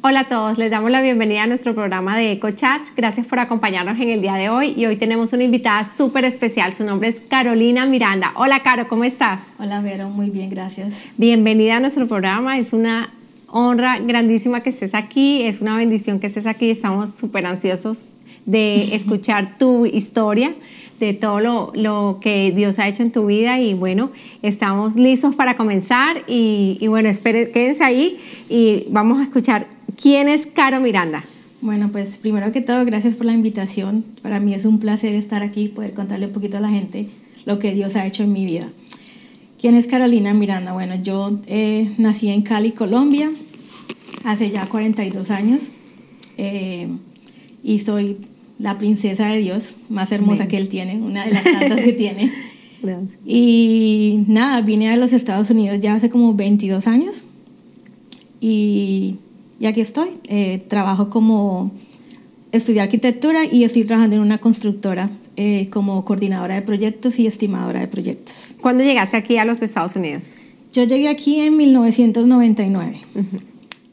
Hola a todos, les damos la bienvenida a nuestro programa de EcoChats. Gracias por acompañarnos en el día de hoy y hoy tenemos una invitada súper especial. Su nombre es Carolina Miranda. Hola Caro, ¿cómo estás? Hola Vero, muy bien, gracias. Bienvenida a nuestro programa. Es una honra grandísima que estés aquí, es una bendición que estés aquí. Estamos súper ansiosos de escuchar tu historia de todo lo, lo, que Dios ha hecho en tu vida y bueno, estamos listos para comenzar y, y bueno, esperen, quédense ahí y vamos a escuchar ¿Quién es Caro Miranda? Bueno, pues primero que todo, gracias por la invitación. Para mí es un placer estar aquí y poder contarle un poquito a la gente lo que Dios ha hecho en mi vida. ¿Quién es Carolina Miranda? Bueno, yo eh, nací en Cali, Colombia, hace ya 42 años eh, y soy la princesa de Dios, más hermosa que él tiene, una de las tantas que tiene. Y nada, vine a los Estados Unidos ya hace como 22 años y y aquí estoy. Eh, trabajo como estudié arquitectura y estoy trabajando en una constructora eh, como coordinadora de proyectos y estimadora de proyectos. ¿Cuándo llegaste aquí a los Estados Unidos? Yo llegué aquí en 1999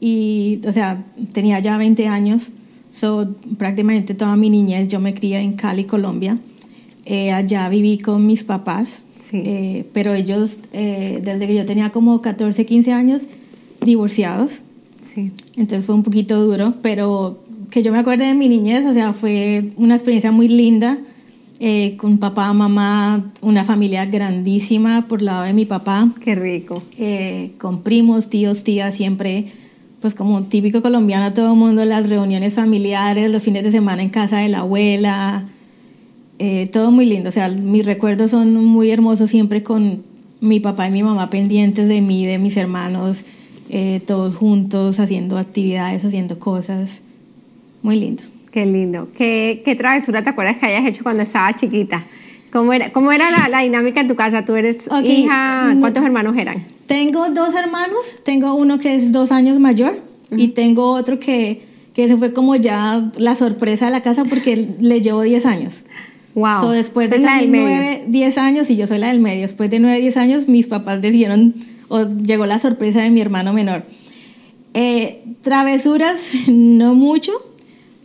y, o sea, tenía ya 20 años, so, prácticamente toda mi niñez yo me crié en Cali, Colombia. Eh, allá viví con mis papás, pero ellos, desde que yo tenía como 14, 15 años, divorciados. Sí. Entonces fue un poquito duro, pero que yo me acuerde de mi niñez, o sea, fue una experiencia muy linda. Eh, con papá, mamá, una familia grandísima por lado de mi papá. Qué rico. Eh, con primos, tíos, tías, siempre, pues como típico colombiano, todo el mundo, las reuniones familiares, los fines de semana en casa de la abuela, eh, todo muy lindo. O sea, mis recuerdos son muy hermosos siempre con mi papá y mi mamá pendientes de mí, de mis hermanos. Eh, todos juntos haciendo actividades, haciendo cosas. Muy lindo. Qué lindo. ¿Qué, ¿Qué, travesura te acuerdas que hayas hecho cuando estabas chiquita? ¿Cómo era, cómo era la, la dinámica en tu casa? ¿Tú eres hija? ¿Cuántos hermanos eran? Tengo dos hermanos. Tengo uno que es dos años mayor y tengo otro que, que se fue como ya la sorpresa de la casa porque le llevo 10 años. Wow. So, después de casi 9, 10 años, y yo soy la del medio, después de 9, 10 años, mis papás decidieron o llegó la sorpresa de mi hermano menor. Eh, travesuras, no mucho,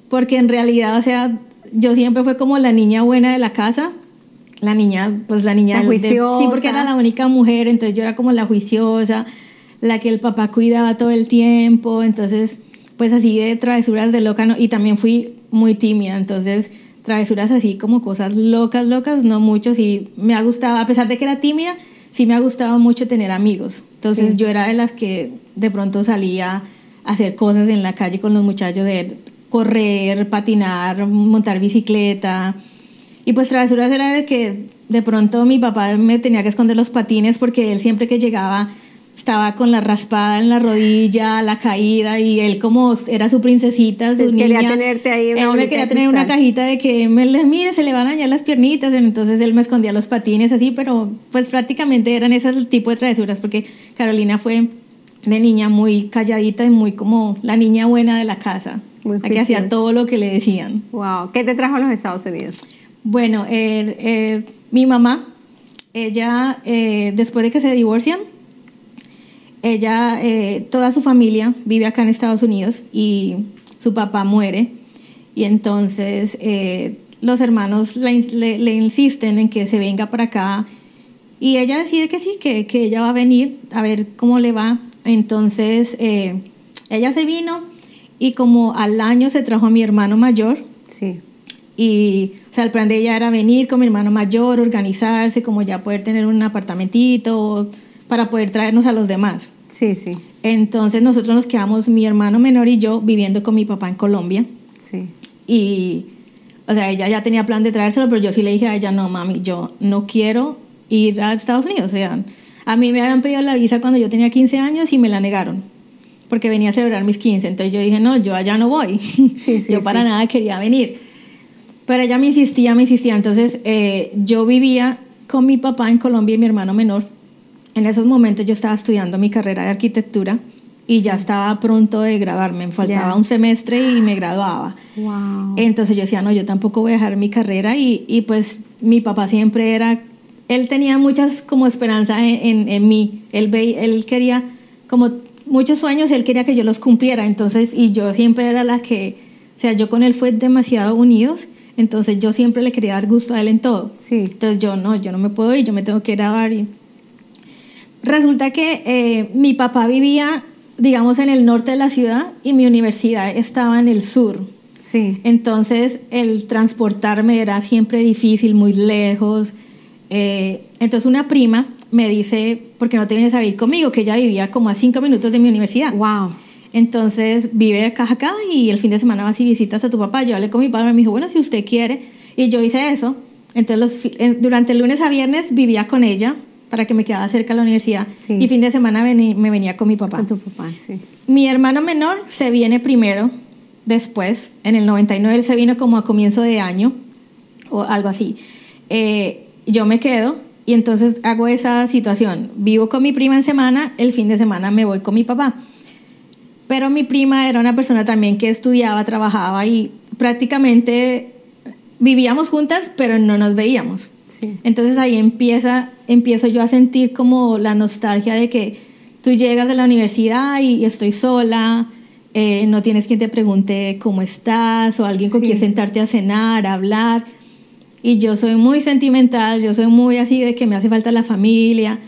porque en realidad, o sea, yo siempre fue como la niña buena de la casa. La niña, pues la niña... juiciosa. sí, porque era la única mujer, entonces yo era como la juiciosa, la que el papá cuidaba todo el tiempo, entonces, pues así de travesuras de loca, no, y también fui muy tímida, entonces travesuras así como cosas locas, locas, no mucho, sí me ha gustado, a pesar de que era tímida, sí me ha gustado mucho tener amigos. Entonces yo era de las que de pronto salía a hacer cosas en la calle con los muchachos, de correr, patinar, montar bicicleta. Y pues travesuras era de que de pronto mi papá me tenía que esconder los patines porque él siempre que llegaba estaba con la raspada en la rodilla, la caída y él como era su princesita, su niña. Quería tenerte ahí Él me quería tener una cajita de que me mire, se le van a dañar las piernitas, entonces él me escondía los patines así, pero pues prácticamente eran ese tipo de travesuras porque Carolina fue de niña muy calladita y muy como la niña buena de la casa, la que hacía todo lo que le decían. Wow, ¿qué te trajo a los Estados Unidos? Bueno, eh, eh, mi mamá, ella eh, después de que se divorcian, ella, eh, toda su familia vive acá en Estados Unidos y su papá muere y entonces eh, los hermanos le, insisten en que se venga para acá y ella decide que sí, que, que ella va a venir a ver cómo le va. Entonces eh, ella se vino y como al año se trajo a mi hermano mayor. Sí. Y o sea, el plan de ella era venir con mi hermano mayor, organizarse, como ya poder tener un apartamentito para poder traernos a los demás. Sí, sí. Entonces nosotros nos quedamos, mi hermano menor y yo, viviendo con mi papá en Colombia. Sí. Y, o sea, ella ya tenía plan de traérselo, pero yo sí le dije a ella, no, mami, yo no quiero ir a Estados Unidos. O sea, a mí me habían pedido la visa cuando yo tenía 15 años y me la negaron, porque venía a celebrar mis 15. Entonces yo dije, no, yo allá no voy. Sí, sí, yo para nada quería venir. Pero ella me insistía, me insistía. Entonces eh, yo vivía con mi papá en Colombia y mi hermano menor en esos momentos yo estaba estudiando mi carrera de arquitectura y ya estaba pronto de graduarme, me faltaba un semestre y me graduaba. Wow. Entonces yo decía, no, yo tampoco voy a dejar mi carrera y, y pues mi papá siempre era, él tenía muchas como esperanza en, en, mí, él, ve, él quería como muchos sueños, él quería que yo los cumpliera, entonces, y yo siempre era la que, o sea, yo con él fue demasiado unidos, entonces yo siempre le quería dar gusto a él en todo. Sí. Entonces yo no, yo no me puedo ir, yo me tengo que grabar. Y... Resulta que eh, mi papá vivía, digamos, en el norte de la ciudad y mi universidad estaba en el sur. Sí. Entonces el transportarme era siempre difícil, muy lejos. Eh, entonces una prima me dice, ¿por qué no te vienes a vivir conmigo? Que ella vivía como a cinco minutos de mi universidad. Wow. Entonces vive acá, acá y el fin de semana vas y visitas a tu papá. Yo hablé con mi padre y me dijo, bueno, si usted quiere. Y yo hice eso. Entonces los eh, durante el lunes a viernes vivía con ella para que me quedaba cerca de la universidad. Sí. Y fin de semana vení- me venía con mi papá. Con tu papá, sí. Mi hermano menor se viene primero, después, en el 99 él se vino como a comienzo de año o algo así. Eh, yo me quedo y entonces hago esa situación. Vivo con mi prima en semana, el fin de semana me voy con mi papá. Pero mi prima era una persona también que estudiaba, trabajaba y prácticamente vivíamos juntas, pero no nos veíamos. Sí. Entonces ahí empieza, empiezo yo a sentir como la nostalgia de que tú llegas a la universidad y estoy sola, eh, no tienes quien te pregunte cómo estás o alguien con Sí. quien sentarte a cenar, a hablar. Y yo soy muy sentimental, yo soy muy así de que me hace falta la familia.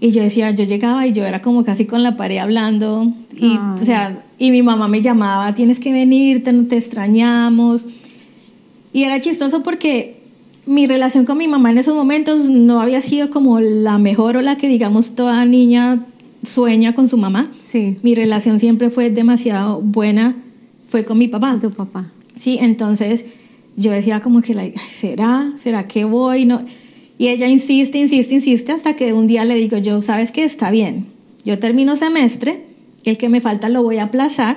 Y yo decía, yo llegaba y yo era como casi con la pared hablando. Y, Ay. o sea, y mi mamá me llamaba, tienes que venir, te, te extrañamos. Y era chistoso porque mi relación con mi mamá en esos momentos no había sido como la mejor o la que, digamos, toda niña sueña con su mamá. Sí. Mi relación siempre fue demasiado buena, fue con mi papá. Tu papá. Sí, entonces yo decía como que, like, "Ay, ¿será? ¿Será que voy? No. Y ella insiste, insiste, insiste hasta que un día le digo yo, ¿sabes qué? Está bien. Yo termino semestre, el que me falta lo voy a aplazar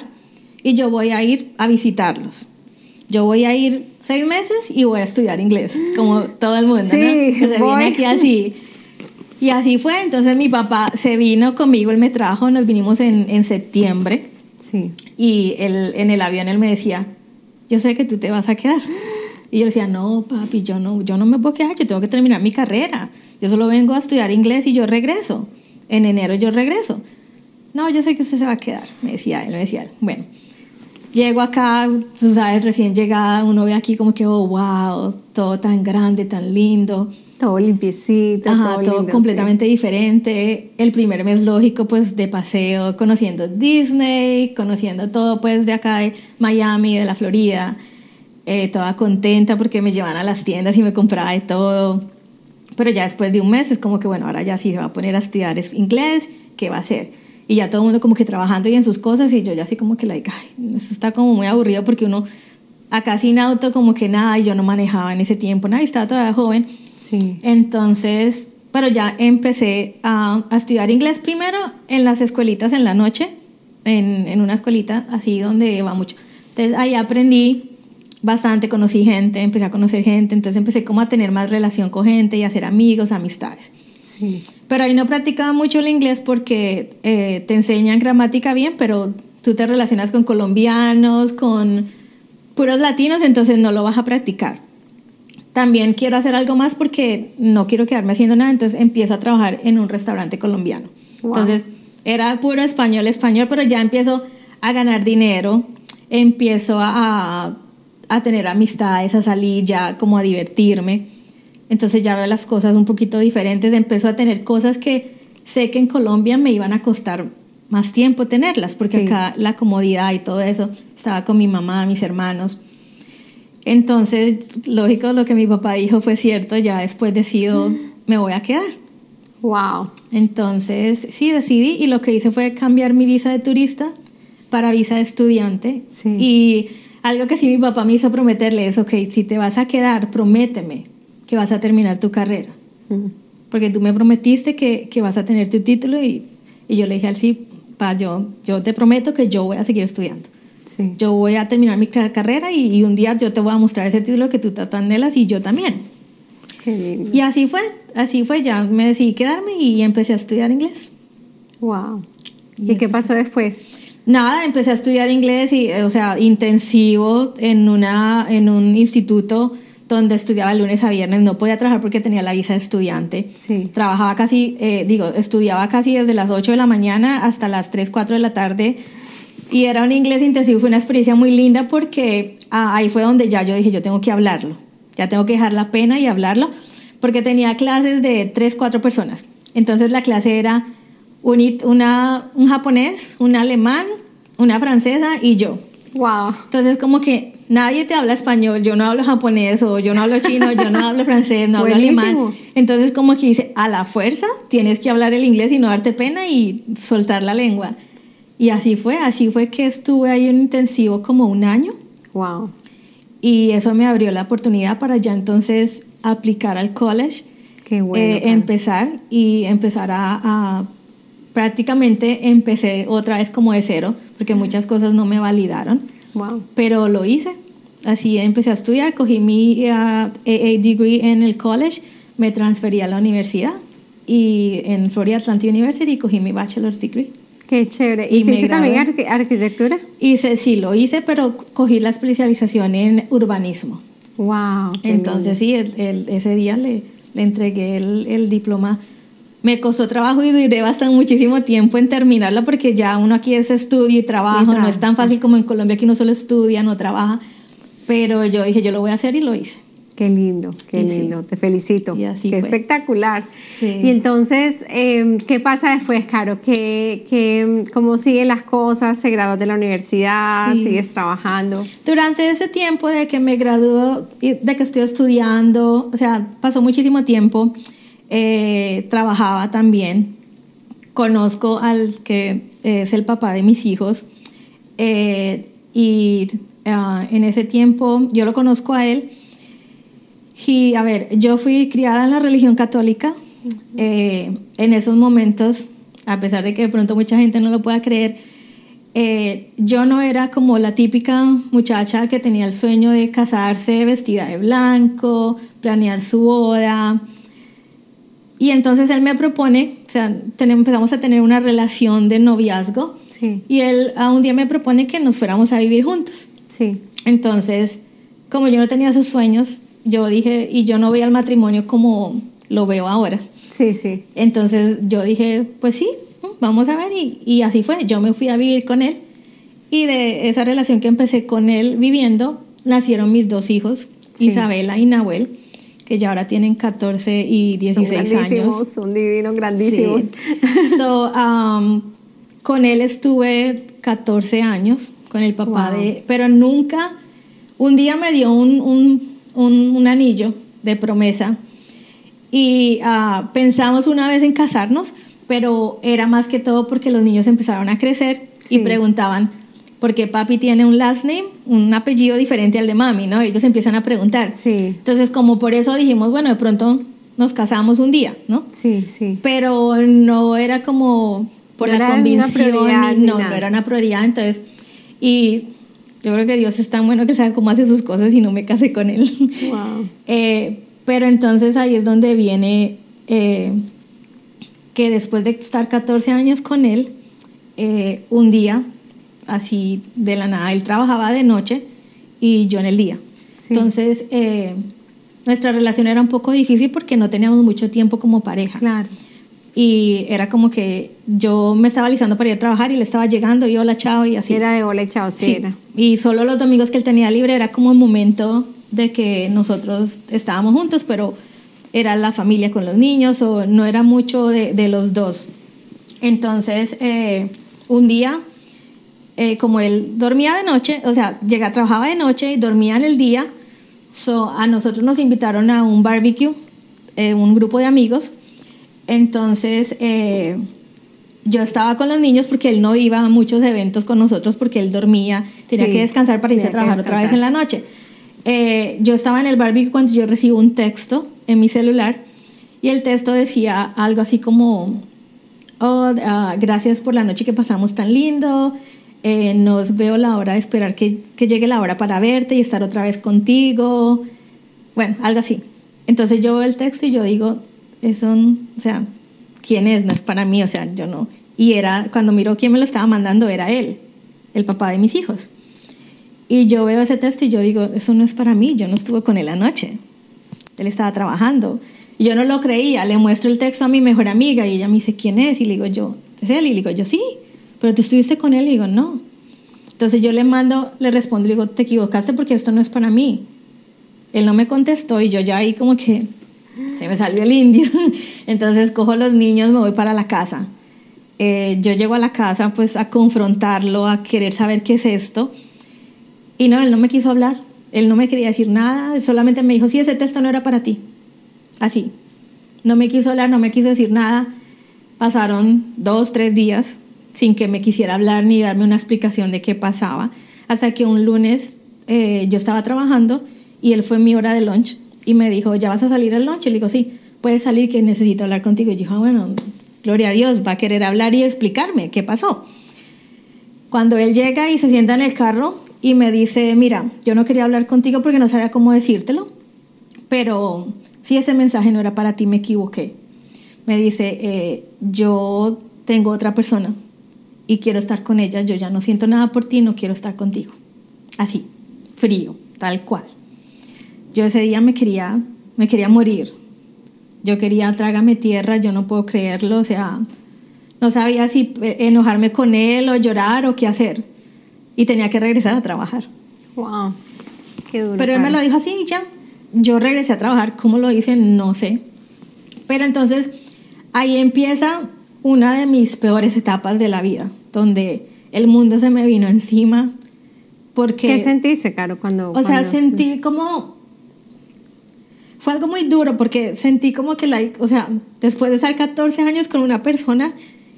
y yo voy a ir a visitarlos. Yo voy a ir seis meses y voy a estudiar inglés, como todo el mundo, Sí, ¿no? Que se voy. viene aquí así. Y así fue, entonces mi papá se vino conmigo, él me trajo, nos vinimos en, en septiembre. Sí. Y él, en el avión él me decía, yo sé que tú te vas a quedar. Y yo le decía, no, papi, yo no, yo no me puedo quedar, yo tengo que terminar mi carrera. Yo solo vengo a estudiar inglés y yo regreso. En enero yo regreso. No, yo sé que usted se va a quedar, me decía él, me decía él. Bueno, llego acá, tú sabes, recién llegada, uno ve aquí como que, oh, wow, todo tan grande, tan lindo. Todo limpiecito. Ajá, todo, todo lindo, completamente diferente. El primer mes lógico, pues de paseo, conociendo Disney, conociendo todo, pues de acá de Miami, de la Florida. Eh, toda contenta porque me llevan a las tiendas y me compraba de todo. Pero ya después de un mes es como que, bueno, ahora ya sí se va a poner a estudiar es- inglés, ¿qué va a hacer? Y ya todo el mundo como que trabajando y en sus cosas y yo ya así como que, like, ay, eso está como muy aburrido porque uno acá sin auto como que nada y yo no manejaba en ese tiempo, nada, estaba todavía joven. Sí. Entonces, pero ya empecé a, a estudiar inglés primero en las escuelitas en la noche, en, en una escuelita así donde va mucho. Entonces ahí aprendí bastante, conocí gente, empecé a conocer gente, entonces empecé como a tener más relación con gente y a hacer amigos, amistades. Sí. Pero ahí no practicaba mucho el inglés porque eh, te enseñan gramática bien, pero tú te relacionas con colombianos, con puros latinos, entonces no lo vas a practicar. También quiero hacer algo más porque no quiero quedarme haciendo nada, entonces empiezo a trabajar en un restaurante colombiano. Wow. Entonces era puro español, español, pero ya empiezo a ganar dinero, empiezo a, a tener amistades, a salir ya como a divertirme. Entonces ya veo las cosas un poquito diferentes, empiezo a tener cosas que sé que en Colombia me iban a costar más tiempo tenerlas, porque Sí. acá la comodidad y todo eso, estaba con mi mamá, mis hermanos. Entonces, lógico, lo que mi papá dijo fue cierto, ya después decido, me voy a quedar. Wow. Entonces, sí, decidí y lo que hice fue cambiar mi visa de turista para visa de estudiante. Sí. Y algo que sí mi papá me hizo prometerle es, ok, si te vas a quedar, prométeme que vas a terminar tu carrera. Mm. Porque tú me prometiste que, que vas a tener tu título y, y yo le dije al sí, pa, yo, yo te prometo que yo voy a seguir estudiando. Sí. Yo voy a terminar mi ca- carrera y, y un día yo te voy a mostrar ese título que tú tanto anhelas y yo también. Qué lindo. Y así fue, así fue, ya me decidí quedarme y empecé a estudiar inglés. Wow. Y ¿Y, qué pasó después? Nada, empecé a estudiar inglés y, o sea, intensivo en, una, en un instituto donde estudiaba lunes a viernes, no podía trabajar porque tenía la visa de estudiante. Sí. Trabajaba casi, eh, digo, estudiaba casi desde las 8 de la mañana hasta las 3, 4 de la tarde. Y era un inglés intensivo, fue una experiencia muy linda porque ah, ahí fue donde ya yo dije, yo tengo que hablarlo, ya tengo que dejar la pena y hablarlo, porque tenía clases de 3, 4 personas. Entonces la clase era un, una, un japonés, un alemán, una francesa y yo. Wow. Entonces como que nadie te habla español, yo no hablo japonés o yo no hablo chino, yo no hablo francés, no hablo Buenísimo. alemán. Entonces como que dice, a la fuerza tienes que hablar el inglés y no darte pena y soltar la lengua. Y así fue, así fue que estuve ahí en intensivo como un año Wow. y eso me abrió la oportunidad para ya entonces aplicar al college, Qué bueno. eh, empezar y empezar a, a- prácticamente empecé otra vez como de cero porque muchas cosas no me validaron Wow. pero lo hice. Así empecé a estudiar, cogí mi uh, AA degree en el college, me transferí a la universidad y en Florida Atlantic University cogí mi bachelor's degree. Qué chévere. Y ¿Y hiciste también arqui- arquitectura? Hice, sí, lo hice, pero cogí la especialización en urbanismo. Wow. Entonces sí, el- el- ese día le, le entregué el, el diploma. Me costó trabajo y duré bastante muchísimo tiempo en terminarlo porque ya uno aquí es estudio y trabajo, Y no es tan fácil como en Colombia que uno solo estudia, no trabaja. Pero yo dije, yo lo voy a hacer y lo hice. Qué lindo, qué Y sí. lindo. Te felicito. Y así qué fue. espectacular. Sí. Y entonces, eh, ¿qué pasa después, Caro? ¿Qué, qué, ¿Cómo siguen las cosas? ¿Se graduó de la universidad? Sí. ¿Sigues trabajando? Durante ese tiempo de que me graduó, de que estoy estudiando, o sea, pasó muchísimo tiempo, eh, trabajaba también, conozco al que es el papá de mis hijos, eh, y ah, en ese tiempo yo lo conozco a él, y a ver, yo fui criada en la religión católica, eh, en esos momentos, a pesar de que de pronto mucha gente no lo pueda creer, eh, yo no era como la típica muchacha que tenía el sueño de casarse vestida de blanco, planear su boda. Y entonces él me propone, o sea, ten- empezamos a tener una relación de noviazgo Sí, y él a un día me propone que nos fuéramos a vivir juntos. sí. Entonces, como yo no tenía esos sueños, yo dije, y yo no veía el matrimonio como lo veo ahora. Sí, sí. Entonces yo dije, pues sí, vamos a ver. Y, y así fue. Yo me fui a vivir con él. Y de esa relación que empecé con él viviendo, nacieron mis dos hijos, Sí. Isabela y Nahuel, que ya ahora tienen 14 y 16 son años. Son divinos, grandísimos. Sí. So, um, con él estuve 14 años, con el papá Wow. de... Pero nunca, un día me dio un, un, un- un anillo de promesa y ah, pensamos una vez en casarnos, pero era más que todo porque los niños empezaron a crecer Sí. y preguntaban, ¿por qué papi tiene un last name, un apellido diferente al de mami? ¿no? Ellos empiezan a preguntar. Sí, Entonces, como por eso dijimos, bueno, de pronto nos casamos un día, ¿no? sí, sí. pero no era como por No la convicción, ni- ni no, nada. no era una prioridad, entonces, y yo creo que Dios es tan bueno que sabe cómo hace sus cosas y no me casé con él. Wow. Eh, pero entonces ahí es donde viene eh, que después de estar 14 años con él, eh, un día, así de la nada, él trabajaba de noche y yo en el día. Sí. Entonces, eh, nuestra relación era un poco difícil porque no teníamos mucho tiempo como pareja. Claro. Y era como que yo me estaba alisando para ir a trabajar y le estaba llegando y hola, chao y así. Era de hola chao, sí, Sí. era. Y solo los domingos que él tenía libre era como el momento de que nosotros estábamos juntos, pero era la familia con los niños o no era mucho de, de los dos. Entonces, eh, un día, eh, como él dormía de noche, o sea, llega, trabajaba de noche y dormía en el día, so, a nosotros nos invitaron a un barbecue, eh, un grupo de amigos. Entonces, eh, yo estaba con los niños porque él no iba a muchos eventos con nosotros porque él dormía, tenía Sí, que descansar para irse a trabajar otra vez en la noche. Eh, yo estaba en el barbecue cuando yo recibo un texto en mi celular y el texto decía algo así como, oh, ah, gracias por la noche que pasamos tan lindo, eh, nos veo la hora de esperar que, llegue la hora para verte y estar otra vez contigo, bueno, algo así. Entonces yo veo el texto y yo digo, eso, o sea, ¿quién es? No es para mí, o sea, yo no. Y era, cuando miro quién me lo estaba mandando, era él, el papá de mis hijos. Y yo veo ese texto y yo digo, eso no es para mí, yo no estuve con él anoche. Él estaba trabajando. Y yo no lo creía, le muestro el texto a mi mejor amiga y ella me dice, ¿quién es? Y le digo yo, ¿es él? Y le digo yo, sí, pero tú estuviste con él y digo, no. Entonces yo le mando, le respondo le digo, te equivocaste porque esto no es para mí. Él no me contestó y yo ya ahí como que se me salió el indio. Entonces cojo los niños, me voy para la casa. Eh, yo llego a la casa pues a confrontarlo, a querer saber qué es esto. Y no, él no me quiso hablar, él no me quería decir nada, él solamente me dijo, sí, ese texto no era para ti. Así. No me quiso hablar, no me quiso decir nada. Pasaron dos, tres días sin que me quisiera hablar ni darme una explicación de qué pasaba. Hasta que un lunes eh, yo estaba trabajando y él fue mi hora de lunch y me dijo, ¿ya vas a salir al lunch? Y le digo, sí, puedes salir que necesito hablar contigo. Y yo ah, bueno, gloria a Dios, va a querer hablar y explicarme qué pasó. Cuando él llega y se sienta en el carro y me dice, mira, yo no quería hablar contigo porque no sabía cómo decírtelo, pero si ese mensaje no era para ti, me equivoqué. Me dice, eh, yo tengo otra persona y quiero estar con ella, yo ya no siento nada por ti, no quiero estar contigo. Así, frío, tal cual. Yo ese día me quería, me quería morir. Yo quería trágame tierra, yo no puedo creerlo, o sea, no sabía si enojarme con él o llorar o qué hacer. Y tenía que regresar a trabajar. Wow, qué duro. Pero él me lo dijo así y ya. Yo regresé a trabajar, ¿cómo lo hice? No sé. Pero entonces ahí empieza una de mis peores etapas de la vida, donde el mundo se me vino encima. Porque, ¿Qué sentiste, Caro, cuando... O sea, sentí como... Fue algo muy duro porque sentí como que, like, o sea, después de estar 14 años con una persona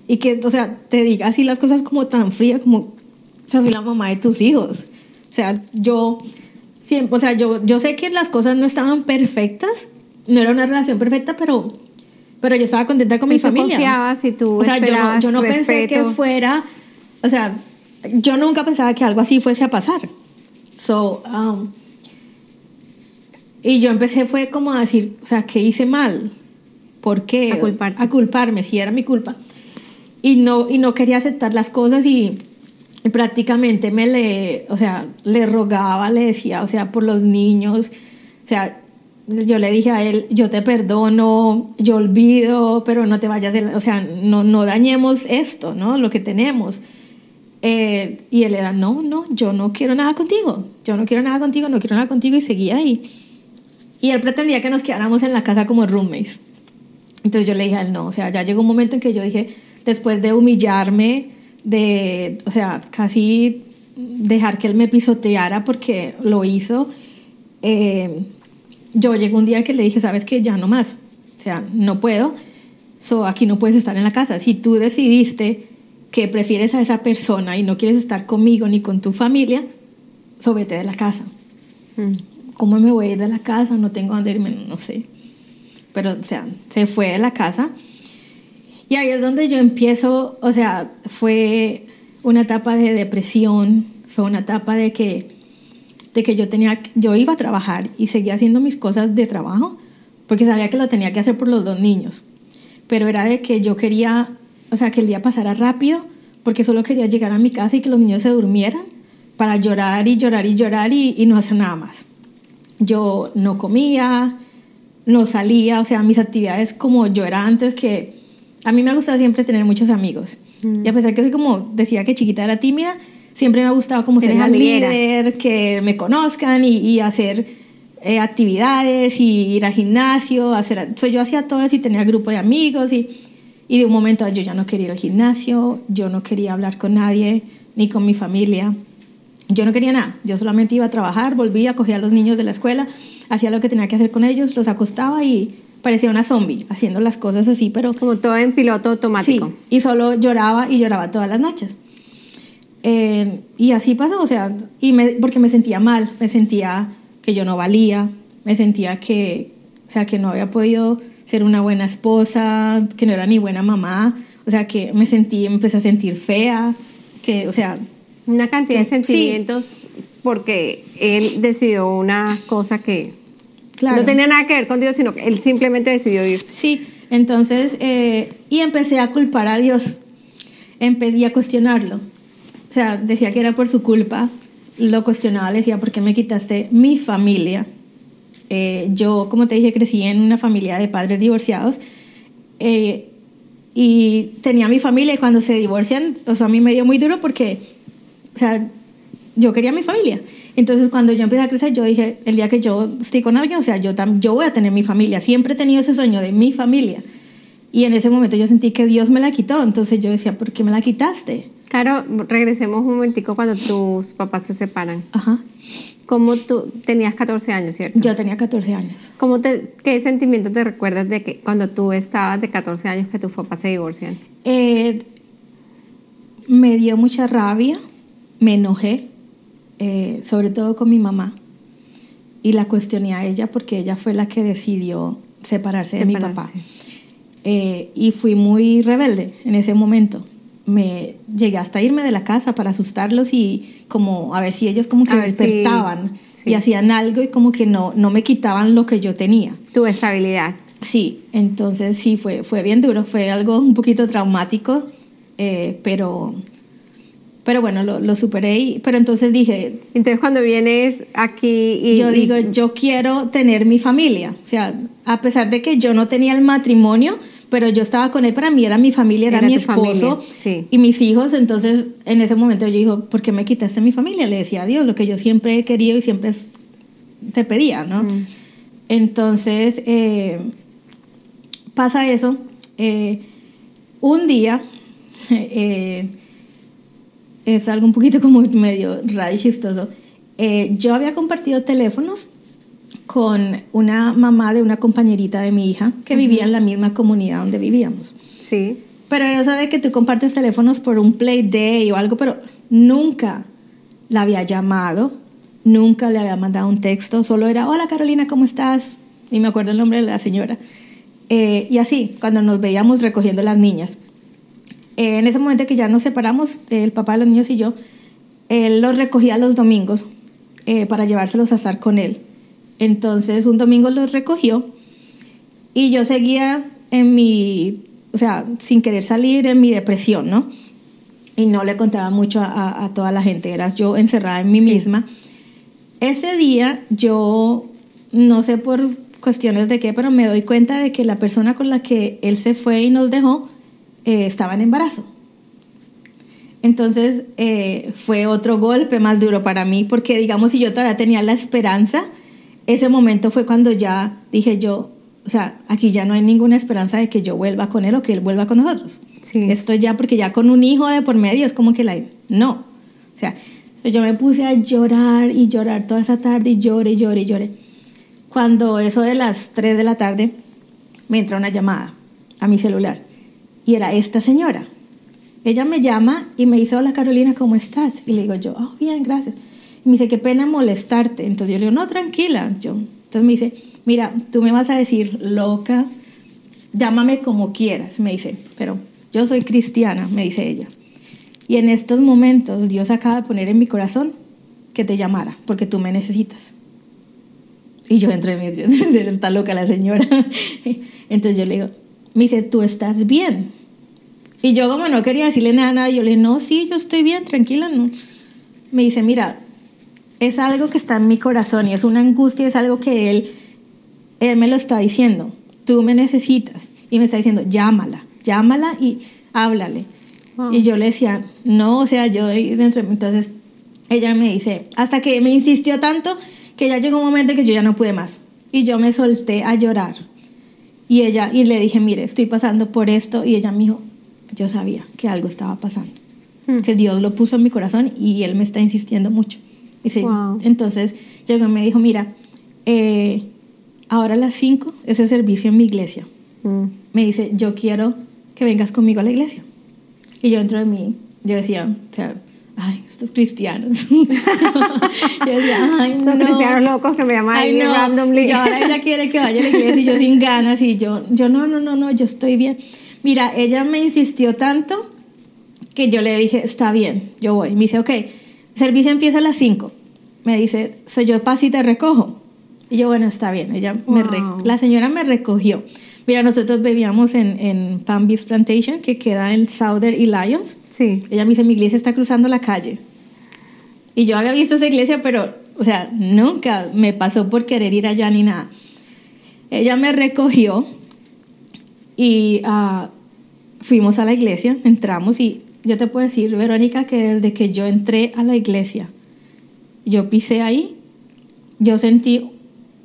y que, o sea, te diga así las cosas como tan fría, como, o sea, soy la mamá de tus hijos. O sea, yo siempre, o sea, yo, yo sé que las cosas no estaban perfectas, no era una relación perfecta, pero pero yo estaba contenta con mi familia. confiabas y tú O sea, yo no, yo no pensé que fuera, o sea, yo nunca pensaba que algo así fuese a pasar. So, um, y yo empecé fue como a decir, o sea, ¿qué hice mal? ¿Por qué? A culparte. A culparme, si era mi culpa. Y no, y no quería aceptar las cosas y, y prácticamente me le, o sea, le rogaba, le decía, o sea, por los niños, o sea, yo le dije a él, yo te perdono, yo olvido, pero no te vayas, o sea, no, no dañemos esto, ¿no? Lo que tenemos. Eh, y él era, no, no, yo no quiero nada contigo, yo no quiero nada contigo, no quiero nada contigo, y seguía ahí. Y él pretendía que nos quedáramos en la casa como roommates. Entonces yo le dije a él, no, o sea, ya llegó un momento en que yo dije, después de humillarme, de, o sea, casi dejar que él me pisoteara porque lo hizo, eh, yo llegó un día que le dije, sabes que ya no más, o sea, no puedo, so aquí no puedes estar en la casa. Si tú decidiste que prefieres a esa persona y no quieres estar conmigo ni con tu familia, so vete de la casa. Mm. ¿Cómo me voy a ir de la casa? No tengo dónde irme, no sé. Pero, o sea, se fue de la casa. Y ahí es donde yo empiezo, o sea, fue una etapa de depresión, fue una etapa de que de que yo tenía, yo iba a trabajar y seguía haciendo mis cosas de trabajo, porque sabía que lo tenía que hacer por los dos niños. Pero era de que yo quería, o sea, que el día pasara rápido, porque solo quería llegar a mi casa y que los niños se durmieran para llorar y llorar y llorar y, y no hacer nada más. Yo no comía, no salía, o sea, mis actividades como yo era antes, que a mí me gustaba siempre tener muchos amigos. Mm. Y a pesar que soy como decía que chiquita era tímida, siempre me ha gustado como ser la líder, que me conozcan y, hacer eh, actividades y ir al gimnasio, hacer, so, yo hacía todo eso y tenía grupo de amigos y, y de un momento yo ya no quería ir al gimnasio, yo no quería hablar con nadie, ni con mi familia. Yo no quería nada, yo solamente iba a trabajar, volvía, cogía a los niños de la escuela, hacía lo que tenía que hacer con ellos, los acostaba y parecía una zombie haciendo las cosas así, pero... Como todo en piloto automático. Sí, y solo lloraba y lloraba todas las noches. Eh, y así pasó, o sea, y me, porque me sentía mal, me sentía que yo no valía, me sentía que, o sea, que no había podido ser una buena esposa, que no era ni buena mamá, o sea, que me sentí, empecé a sentir fea, que, o sea... Una cantidad de sentimientos porque él decidió una cosa que no tenía nada que ver con Dios, sino que él simplemente decidió irse. Sí, entonces, eh, y empecé a culpar a Dios, empecé a cuestionarlo o sea, decía que era por su culpa, lo cuestionaba, le decía, ¿por qué me quitaste mi familia? Eh, yo, como te dije, crecí en una familia de padres divorciados eh, y tenía mi familia y cuando se divorcian, o sea, a mí me dio muy duro porque, o sea, yo quería mi familia. Entonces, cuando yo empecé a crecer, yo dije, el día que yo estoy con alguien, o sea, yo, yo voy a tener mi familia. Siempre he tenido ese sueño de mi familia. Y en ese momento yo sentí que Dios me la quitó. Entonces yo decía, ¿por qué me la quitaste? Claro, regresemos un momentico cuando tus papás se separan. Ajá. ¿Cómo tú tenías 14 años, cierto? Yo tenía 14 años. ¿Cómo te, ¿Qué sentimiento te recuerdas de que cuando tú estabas de 14 años que tus papás se divorcian? Eh, me dio mucha rabia, me enojé, eh, sobre todo con mi mamá. Y la cuestioné a ella porque ella fue la que decidió separarse de mi papá. Eh, y fui muy rebelde en ese momento. Me llegué hasta irme de la casa para asustarlos y como a ver si ellos como que despertaban y hacían algo y como que no, no me quitaban lo que yo tenía. Tu estabilidad. Sí, entonces sí, fue, fue bien duro, fue algo un poquito traumático, eh, pero, pero bueno, lo, lo, superé. pero entonces dije... Entonces cuando vienes aquí y... Yo digo, yo quiero tener mi familia. O sea, a pesar de que yo no tenía el matrimonio, pero yo estaba con él, para mí era mi familia, era, mi esposo y mis hijos, entonces en ese momento yo digo, ¿por qué me quitaste mi familia? Le decía a Dios lo que yo siempre he querido y siempre te pedía, ¿no? Mm. Entonces eh, pasa eso. Eh, un día, eh, es algo un poquito como medio raro y chistoso, yo había compartido teléfonos con una mamá de una compañerita de mi hija que vivía en la misma comunidad donde vivíamos. Sí. Pero ella sabe que tú compartes teléfonos por un play day o algo, pero nunca la había llamado, nunca le había mandado un texto, solo era, hola Carolina, ¿cómo estás? Y me acuerdo el nombre de la señora. Eh, y así, cuando nos veíamos recogiendo las niñas. Eh, en ese momento que ya nos separamos, el papá de los niños y yo, él los recogía los domingos eh, para llevárselos a estar con él. Entonces un domingo los recogió y yo seguía en mi, o sea, sin querer salir en mi depresión, ¿no? Y no le contaba mucho a, toda la gente, era yo encerrada en mí misma. Ese día yo, no sé por cuestiones de qué, pero me doy cuenta de que la persona con la que él se fue y nos dejó eh, estaba en embarazo. Entonces eh, fue otro golpe más duro para mí, porque digamos, si yo todavía tenía la esperanza, ese momento fue cuando ya dije yo, o sea, aquí ya no hay ninguna esperanza de que yo vuelva con él o que él vuelva con nosotros. Sí. Esto ya, porque ya con un hijo de por medio es como que la... No. O sea, yo me puse a llorar y llorar toda esa tarde y lloré, lloré, lloré. Cuando eso de las 3 de la tarde me entra una llamada a mi celular y era esta señora. Ella me llama y me dice, hola Carolina, ¿cómo estás? Y le digo yo, oh, bien, gracias me dice, qué pena molestarte. Entonces yo le digo, no, tranquila. Yo, entonces me dice, mira, tú me vas a decir loca, llámame como quieras, me dice, pero yo soy cristiana, me dice ella. Y en estos momentos Dios acaba de poner en mi corazón que te llamara, porque tú me necesitas. Y yo entre mí, está loca la señora. Entonces yo le digo, me dice, tú estás bien. Y yo como no quería decirle nada, nada yo le digo, no, sí, yo estoy bien, tranquila. No. Me dice, mira, es algo que está en mi corazón y es una angustia, es algo que él, él me lo está diciendo. Tú me necesitas. Y me está diciendo, llámala, llámala y háblale. Y yo le decía, no, o sea, yo dentro de Entonces ella me dice, hasta que me insistió tanto que ya llegó un momento en que yo ya no pude más. Y yo me solté a llorar. Y ella, y le dije, mire, estoy pasando por esto. Y ella me dijo, yo sabía que algo estaba pasando. Hmm. Que Dios lo puso en mi corazón y Él me está insistiendo mucho. Entonces llegó y me dijo, mira, eh, ahora a las 5 es el servicio en mi iglesia. Mm. Me dice, yo quiero que vengas conmigo a la iglesia. Y yo dentro de mí, yo decía, o sea, ay, estos cristianos. yo decía, ay, no. cristianos locos que me llaman ay, no. randomly. Y ahora ella quiere que vaya a la iglesia y yo sin ganas y yo, yo no, no, no, no, yo estoy bien. Mira, ella me insistió tanto que yo le dije, está bien, yo voy. Me dice, ok, servicio empieza a las 5 me dice, soy yo paso y te recojo. Y yo, bueno, está bien. Ella me la señora me recogió. Mira, nosotros vivíamos en, en Palm Beach Plantation, que queda en Southern y Lions. Sí. Ella me dice, mi iglesia está cruzando la calle. Y yo había visto esa iglesia, pero, o sea, nunca me pasó por querer ir allá ni nada. Ella me recogió y ah, fuimos a la iglesia, entramos y yo te puedo decir, Verónica, que desde que yo entré a la iglesia, yo pisé ahí, yo sentí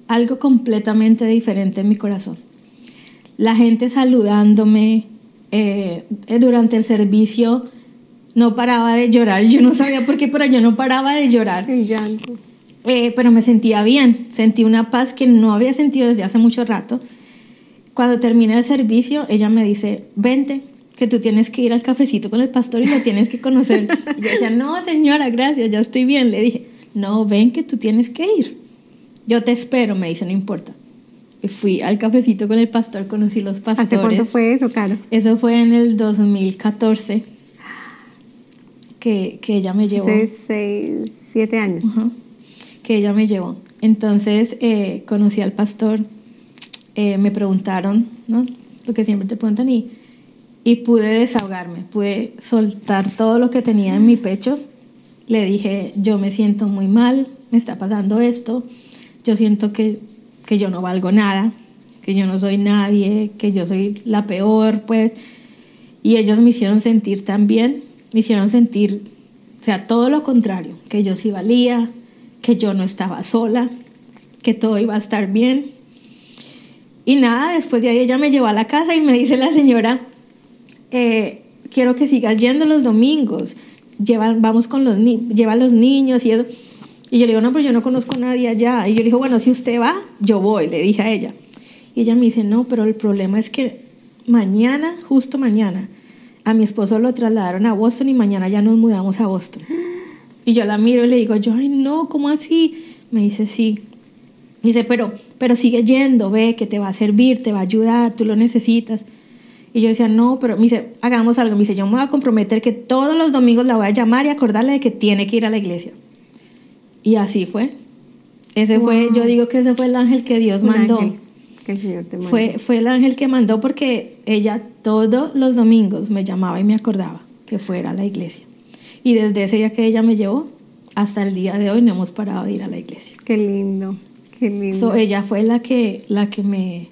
algo completamente diferente en mi corazón. La gente saludándome eh, durante el servicio no paraba de llorar. Yo no sabía por qué, pero yo no paraba de llorar. El llanto. Eh, pero me sentía bien, sentí una paz que no había sentido desde hace mucho rato. Cuando terminé el servicio, ella me dice, vente, que tú tienes que ir al cafecito con el pastor y lo tienes que conocer. Y yo decía, no, señora, gracias, ya estoy bien. Le dije, no, ven que tú tienes que ir. Yo te espero, me dice, no importa. Fui al cafecito con el pastor, conocí los pastores. ¿Hace cuánto fue eso, Caro? Eso fue en el 2014 que, que ella me llevó. Hace seis, siete años. Que ella me llevó. Entonces eh, conocí al pastor, eh, me preguntaron, ¿no? Lo que siempre te preguntan y, y pude desahogarme, pude soltar todo lo que tenía en mi pecho. Le dije, yo me siento muy mal, me está pasando esto, yo siento que, que yo no valgo nada, que yo no soy nadie, que yo soy la peor, pues. Y ellos me hicieron sentir tan bien me hicieron sentir, o sea, todo lo contrario, que yo sí valía, que yo no estaba sola, que todo iba a estar bien. Y nada, después de ahí ella me llevó a la casa y me dice la señora, eh, quiero que sigas yendo los domingos, lleva, vamos con los, lleva a los niños y eso. Y yo le digo, no, pero yo no conozco a nadie allá. Y yo le digo, bueno, si usted va, yo voy, le dije a ella. Y ella me dice, no, pero el problema es que mañana, justo mañana, a mi esposo lo trasladaron a Boston y mañana ya nos mudamos a Boston. Y yo la miro y le digo, yo, ay, no, ¿cómo así? Me dice, sí. Dice, pero, pero sigue yendo, ve que te va a servir, te va a ayudar, tú lo necesitas. Y yo decía, no, pero me dice, hagamos algo. Me dice, yo me voy a comprometer que todos los domingos la voy a llamar y acordarle de que tiene que ir a la iglesia. Y así fue. Ese fue, yo digo que ese fue el ángel que Dios mandó. Fue, fue el ángel que mandó porque ella todos los domingos me llamaba y me acordaba que fuera a la iglesia. Y desde ese día que ella me llevó hasta el día de hoy no hemos parado de ir a la iglesia. Qué lindo, qué lindo. ella fue la que, la que me...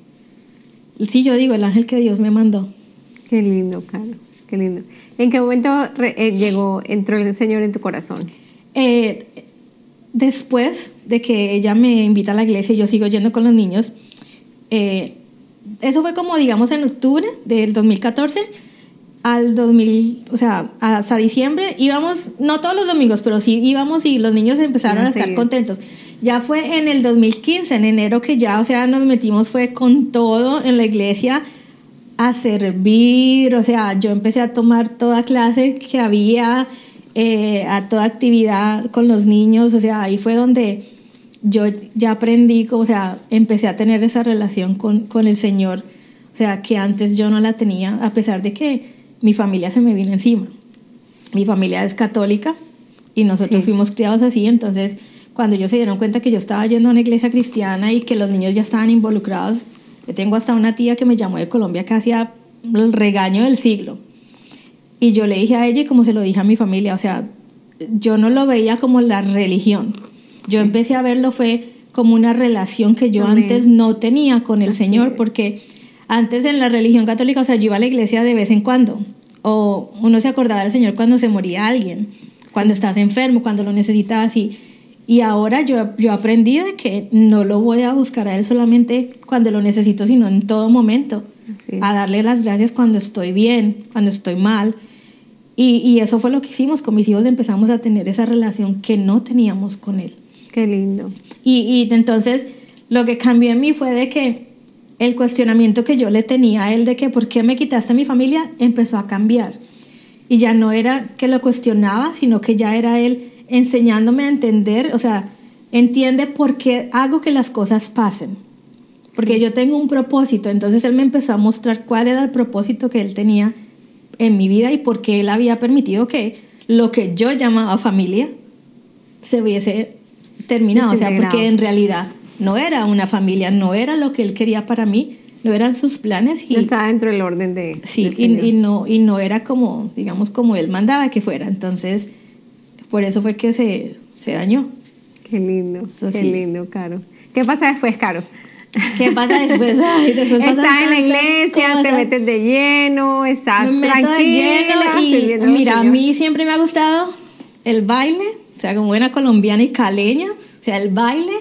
Sí, yo digo, el ángel que Dios me mandó. Qué lindo, Carlos, qué lindo. ¿En qué momento eh, llegó, entró el Señor en tu corazón? Eh, después de que ella me invita a la iglesia y yo sigo yendo con los niños, eh, eso fue como, digamos, en octubre del 2014 al 2000, o sea, hasta diciembre íbamos, no todos los domingos, pero sí íbamos y los niños empezaron a estar contentos. Ya fue en el 2015, en enero, que ya, o sea, nos metimos, fue con todo en la iglesia a servir, o sea, yo empecé a tomar toda clase que había, eh, a toda actividad con los niños, o sea, ahí fue donde yo ya aprendí, o sea, empecé a tener esa relación con, con, el Señor, o sea, que antes yo no la tenía, a pesar de que mi familia se me vino encima. Mi familia es católica y nosotros fuimos criados así, entonces cuando ellos se dieron cuenta que yo estaba yendo a una iglesia cristiana y que los niños ya estaban involucrados, yo tengo hasta una tía que me llamó de Colombia casi a el regaño del siglo. Y yo le dije a ella, y como se lo dije a mi familia, o sea, yo no lo veía como la religión, yo empecé a verlo fue como una relación que yo antes no tenía con el Señor, porque antes en la religión católica, o sea, yo iba a la iglesia de vez en cuando, o uno se acordaba del Señor cuando se moría alguien, cuando estás enfermo, cuando lo necesitabas, y, y ahora yo, yo aprendí de que no lo voy a buscar a Él solamente cuando lo necesito, sino en todo momento, a darle las gracias cuando estoy bien, cuando estoy mal. Y, y eso fue lo que hicimos con mis hijos, empezamos a tener esa relación que no teníamos con Él. Qué lindo. Y, y entonces lo que cambió en mí fue de que el cuestionamiento que yo le tenía a él de que por qué me quitaste a mi familia empezó a cambiar. Y ya no era que lo cuestionaba, sino que ya era él enseñándome a entender, o sea, entiende por qué hago que las cosas pasen. Porque yo tengo un propósito, entonces él me empezó a mostrar cuál era el propósito que él tenía en mi vida y por qué él había permitido que lo que yo llamaba familia se hubiese terminado, o sea, porque en realidad no era una familia, no era lo que él quería para mí, no eran sus planes y no estaba dentro del orden de sí y, no y no era como digamos como él mandaba que fuera. Entonces por eso fue que se se dañó. Qué lindo, qué sí. lindo, Caro. ¿Qué pasa después, Caro? ¿Qué pasa después? Ay, después estás en la iglesia, te cosas. metes de lleno, estás me meto de lleno y mira, a mí siempre me ha gustado el baile, o sea, como buena colombiana y caleña, o sea, el baile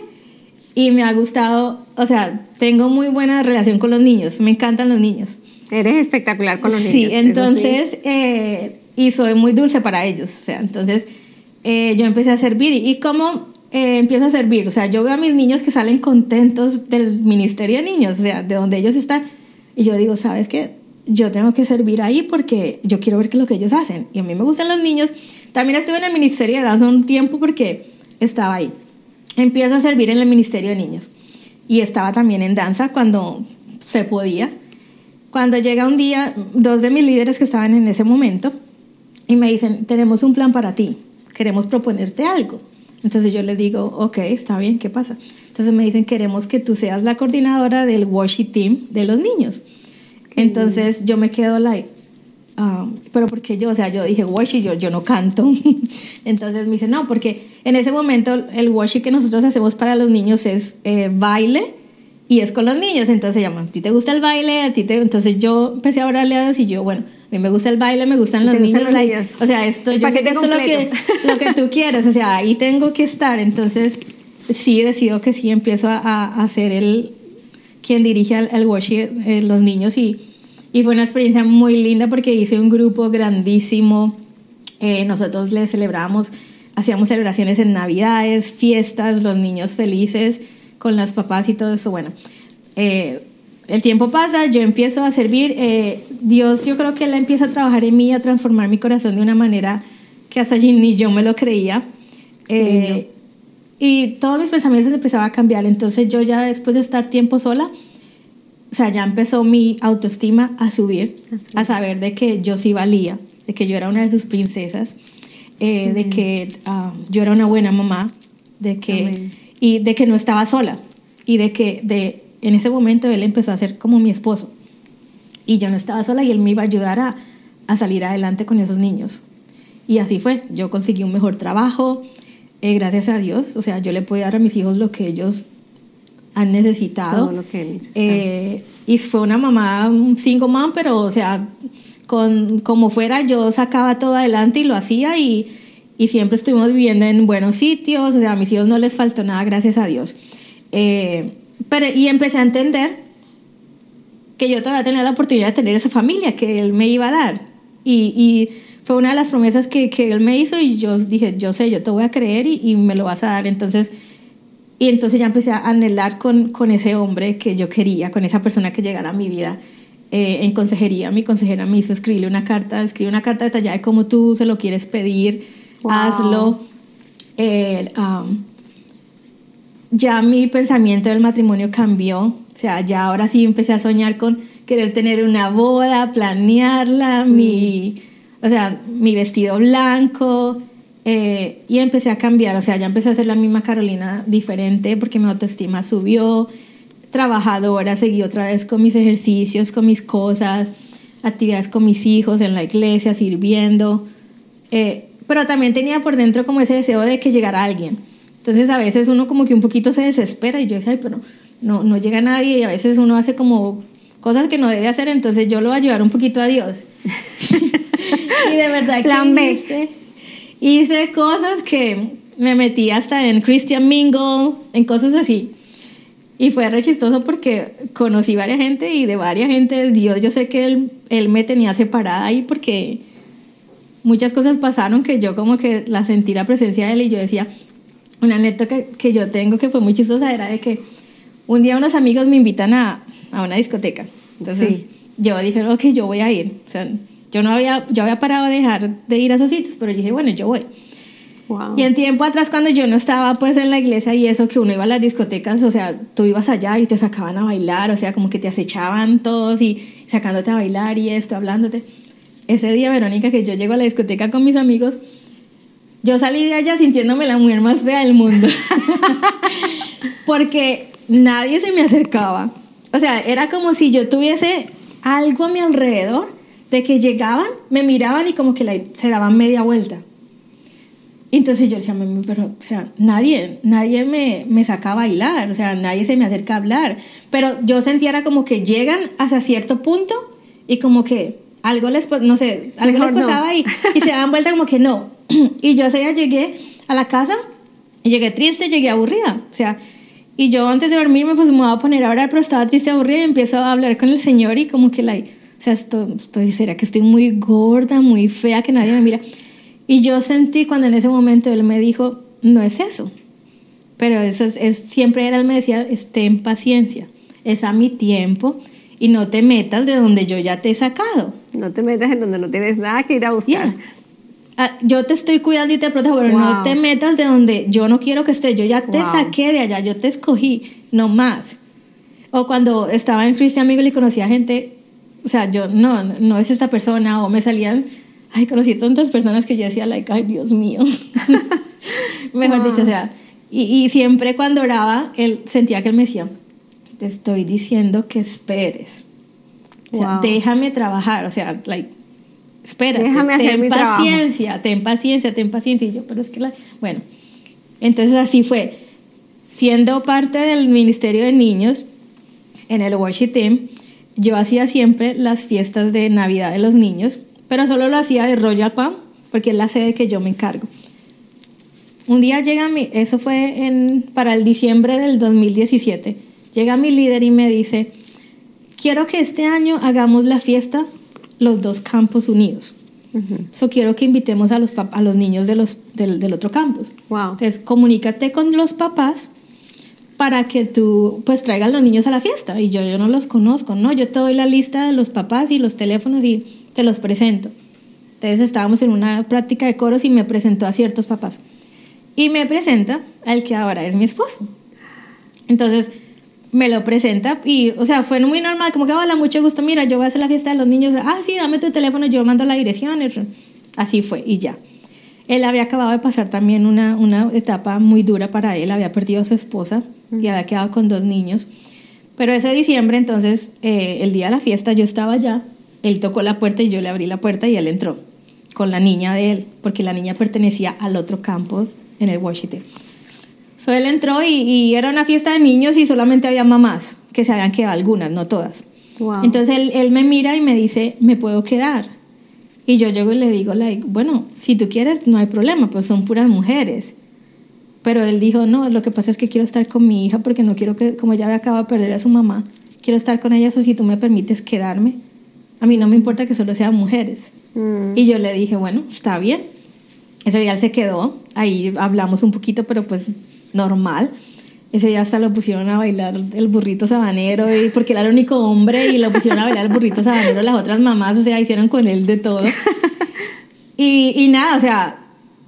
y me ha gustado, o sea, tengo muy buena relación con los niños, me encantan los niños. Eres espectacular con los sí, niños. eso entonces, eh, y soy muy dulce para ellos, o sea, entonces eh, yo empecé a servir y, cómo eh, empiezo a servir, o sea, yo veo a mis niños que salen contentos del Ministerio de Niños, o sea, de donde ellos están, y yo digo, ¿sabes qué? Yo tengo que servir ahí porque yo quiero ver qué es lo que ellos hacen, y a mí me gustan los niños. También estuve en el Ministerio de Danza un tiempo porque estaba ahí. Empiezo a servir en el Ministerio de Niños, y estaba también en danza cuando se podía. Cuando llega un día, dos de mis líderes que estaban en ese momento, y me dicen, tenemos un plan para ti, queremos proponerte algo. Entonces yo les digo, ok, está bien, ¿qué pasa? Entonces me dicen, queremos que tú seas la coordinadora del worship team de los niños. Entonces yo me quedo like, um, pero porque yo, o sea, yo dije worship, yo, yo no canto. Entonces me dice, no, porque en ese momento el worship que nosotros hacemos para los niños es eh, baile y es con los niños. Entonces llaman, ¿a ti te gusta el baile? ¿A ti te... Entonces yo empecé a orarle a Dios y yo, bueno, a mí me gusta el baile, me gustan los ¿Te gustan niños. los like, niños? o sea, esto, El yo sé que esto es lo que, lo que tú quieres, o sea, ahí tengo que estar. Entonces sí decido que sí empiezo a, a, a ser el quien dirige al, al worship eh, los niños y, y fue una experiencia muy linda porque hice un grupo grandísimo. Eh, nosotros le celebramos, hacíamos celebraciones en navidades, fiestas, los niños felices con las papás y todo eso. Bueno, eh, el tiempo pasa, yo empiezo a servir. eh, Dios, yo creo que Él empieza a trabajar en mí, a transformar mi corazón de una manera que hasta allí ni yo me lo creía. Eh, y todos mis pensamientos empezaban a cambiar. Entonces yo ya después de estar tiempo sola, o sea, ya empezó mi autoestima a subir, a saber de que yo sí valía, de que yo era una de sus princesas, eh, de que ah, yo era una buena mamá, de que, Amén. Y de que no estaba sola, y de que de, en ese momento él empezó a ser como mi esposo. Y yo no estaba sola y él me iba a ayudar a, a salir adelante con esos niños. Y así fue, yo conseguí un mejor trabajo, eh, gracias a Dios, o sea, yo le puedo dar a mis hijos lo que ellos han necesitado. Todo lo que necesitan. Eh, y fue una mamá, single mom, pero o sea, con, como fuera, yo sacaba todo adelante y lo hacía y, y siempre estuvimos viviendo en buenos sitios, o sea, a mis hijos no les faltó nada, gracias a Dios. Eh, pero, y empecé a entender que yo todavía tenía la oportunidad de tener esa familia que él me iba a dar. Y, y fue una de las promesas que, que él me hizo y yo dije, yo sé, yo te voy a creer y, y me lo vas a dar. Entonces, y entonces ya empecé a anhelar con, con ese hombre que yo quería, con esa persona que llegara a mi vida eh, en consejería. Mi consejera me hizo escribirle una carta, escribe una carta detallada de cómo tú se lo quieres pedir, Wow. hazlo. Eh, um, ya mi pensamiento del matrimonio cambió. O sea, ya ahora sí empecé a soñar con querer tener una boda, planearla, mi, o sea, mi vestido blanco. eh, y empecé a cambiar, o sea, ya empecé a ser la misma Carolina diferente porque mi autoestima subió, trabajadora, seguí otra vez con mis ejercicios, con mis cosas, actividades con mis hijos en la iglesia, sirviendo. Eh, pero también tenía por dentro como ese deseo de que llegara alguien. Entonces a veces uno como que un poquito se desespera y yo decía, ay, pero no, no llega nadie y a veces uno hace como cosas que no debe hacer, entonces yo lo voy a ayudar un poquito a Dios. y de verdad que hice, hice cosas que me metí hasta en Christian Mingle, en cosas así. Y fue re chistoso porque conocí varias gente y de varias gente, Dios, yo sé que él, él me tenía separada ahí porque muchas cosas pasaron que yo como que la sentí la presencia de él y yo decía, una anécdota que, que yo tengo que fue muy chistosa era de que un día unos amigos me invitan a, a una discoteca. Entonces Sí. yo dije, ok, yo voy a ir. O sea, yo no había, yo había parado de dejar de ir a esos sitios, pero yo dije, bueno, yo voy. Wow. Y en tiempo atrás, cuando yo no estaba pues en la iglesia y eso, que uno iba a las discotecas, o sea, tú ibas allá y te sacaban a bailar, o sea, como que te acechaban todos y sacándote a bailar y esto, hablándote. Ese día, Verónica, que yo llego a la discoteca con mis amigos, yo salí de allá sintiéndome la mujer más fea del mundo. Porque nadie se me acercaba. O sea, era como si yo tuviese algo a mi alrededor de que llegaban, me miraban y como que se daban media vuelta. Entonces yo decía, "Mami, pero, o sea, nadie, nadie me, me saca a bailar, o sea, nadie se me acerca a hablar. Pero yo sentía era como que llegan hasta cierto punto y como que algo les, no sé, algo les no. pasaba y, y se daban vuelta como que no. Y yo ese día llegué a la casa y llegué triste, llegué aburrida, o sea, y yo antes de dormirme pues me voy a poner ahora, pero estaba triste, aburrida y empiezo a hablar con el Señor y como que like, o sea, estoy, estoy, ¿será que estoy muy gorda, muy fea, que nadie me mira? Y yo sentí cuando en ese momento Él me dijo, no es eso, pero eso es, es- siempre era, Él me decía, ten paciencia, es a mi tiempo y no te metas de donde yo ya te he sacado. No te metas en donde no tienes nada que ir a buscar. Ah, yo te estoy cuidando y te protejo, pero no te metas de donde yo no quiero que estés. Yo ya te Wow. saqué de allá, yo te escogí, no más. O cuando estaba en Christian Amigo y conocía gente, o sea, yo no, no es esta persona, o me salían, ay, conocí tantas personas que yo decía, like, ay, Dios mío. Mejor Wow. dicho, o sea, y, y siempre cuando oraba, él sentía que él me decía, te estoy diciendo que esperes. O sea, Wow. déjame trabajar, o sea, like, espérate, Déjame hacer ten mi trabajo. paciencia, ten paciencia, ten paciencia. Y yo, pero es que la... Bueno, entonces así fue. Siendo parte del Ministerio de Niños en el Worship Team, yo hacía siempre las fiestas de Navidad de los niños, pero solo lo hacía de Royal Palm, porque es la sede que yo me encargo. Un día llega mi, eso fue en, para el diciembre del 2017, llega mi líder y me dice, quiero que este año hagamos la fiesta los dos campos unidos. Ujú. So quiero que invitemos a los, a los niños de los, del, del otro campus. Wow. Entonces, comunícate con los papás para que tú pues traigan los niños a la fiesta. Y yo, yo no los conozco, ¿no? Yo te doy la lista de los papás y los teléfonos y te los presento. Entonces estábamos en una práctica de coros y me presentó a ciertos papás. Y me presenta al que ahora es mi esposo. Entonces me lo presenta y, o sea, fue muy normal, como que, hola, mucho gusto, mira, yo voy a hacer la fiesta de los niños. Ah, sí, dame tu teléfono, yo mando la dirección. Así fue y ya. Él había acabado de pasar también una, una etapa muy dura para él, había perdido a su esposa y había quedado con dos niños. Pero ese diciembre, entonces, eh, el día de la fiesta, yo estaba allá, él tocó la puerta y yo le abrí la puerta y él entró con la niña de él, porque la niña pertenecía al otro campo en el Washington. So él entró y, y era una fiesta de niños y solamente había mamás, que se habían quedado algunas, no todas. Wow. Entonces él, él me mira y me dice, ¿me puedo quedar? Y yo llego y le digo, like, bueno, si tú quieres, no hay problema, pues son puras mujeres. Pero él dijo, no, lo que pasa es que quiero estar con mi hija porque no quiero que, como ya acaba de perder a su mamá, quiero estar con ella, o si tú me permites quedarme, a mí no me importa que solo sean mujeres. Mm. Y yo le dije, bueno, está bien. Ese día él se quedó, ahí hablamos un poquito, pero pues normal. Ese día hasta lo pusieron a bailar el burrito sabanero, y, porque era el único hombre, y lo pusieron a bailar el burrito sabanero las otras mamás, o sea, hicieron con él de todo. Y, y nada, o sea,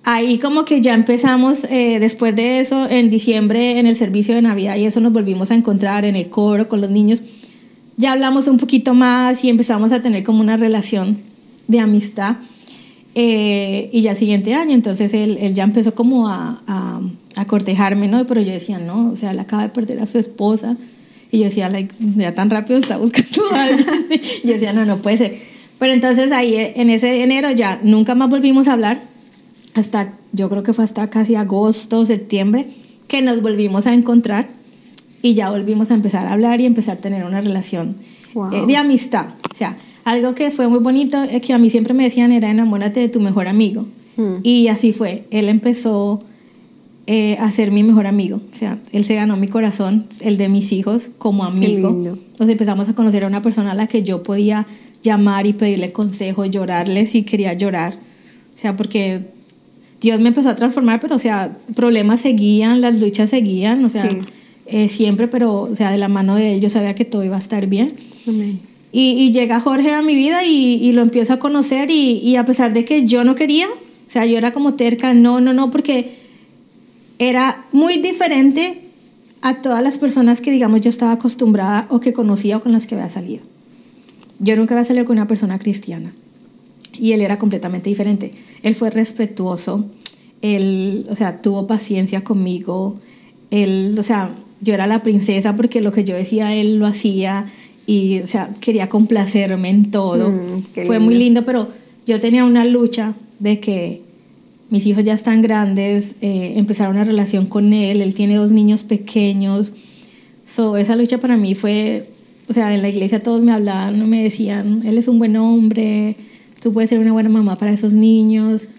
ahí como que ya empezamos, eh, después de eso, en diciembre, en el servicio de Navidad, y eso nos volvimos a encontrar en el coro con los niños. Ya hablamos un poquito más y empezamos a tener como una relación de amistad. Eh, y ya el siguiente año, entonces él, él ya empezó como a, a, a cortejarme, ¿no? Pero yo decía, no, o sea, él acaba de perder a su esposa. Y yo decía, like, ya tan rápido está buscando a alguien. Y yo decía, no, no puede ser. Pero entonces ahí eh, en ese enero ya nunca más volvimos a hablar. Hasta, yo creo que fue hasta casi agosto, septiembre, que nos volvimos a encontrar. Y ya volvimos a empezar a hablar y empezar a tener una relación Wow. eh, de amistad. O sea, algo que fue muy bonito, que a mí siempre me decían era enamórate de tu mejor amigo. Mm. Y así fue. Él empezó eh, a ser mi mejor amigo. O sea, él se ganó mi corazón, el de mis hijos, como amigo. Entonces empezamos a conocer a una persona a la que yo podía llamar y pedirle consejo, llorarle si quería llorar. O sea, porque Dios me empezó a transformar, pero o sea, problemas seguían, las luchas seguían, o sea, Sí. eh, siempre, pero o sea, de la mano de él yo sabía que todo iba a estar bien. Amén. Y, llega Jorge a mi vida y, y lo empiezo a conocer y, y a pesar de que yo no quería, o sea, yo era como terca, no, no, no, porque era muy diferente a todas las personas que, digamos, yo estaba acostumbrada o que conocía o con las que había salido. Yo nunca había salido con una persona cristiana y él era completamente diferente. Él fue respetuoso, él, o sea, tuvo paciencia conmigo, él, o sea, yo era la princesa porque lo que yo decía él lo hacía y, o sea, quería complacerme en todo. Mm, fue muy lindo, pero yo tenía una lucha de que mis hijos ya están grandes, eh, empezaron una relación con él, él tiene dos niños pequeños. So, esa lucha para mí fue, o sea, en la iglesia todos me hablaban, me decían, él es un buen hombre, tú puedes ser una buena mamá para esos niños.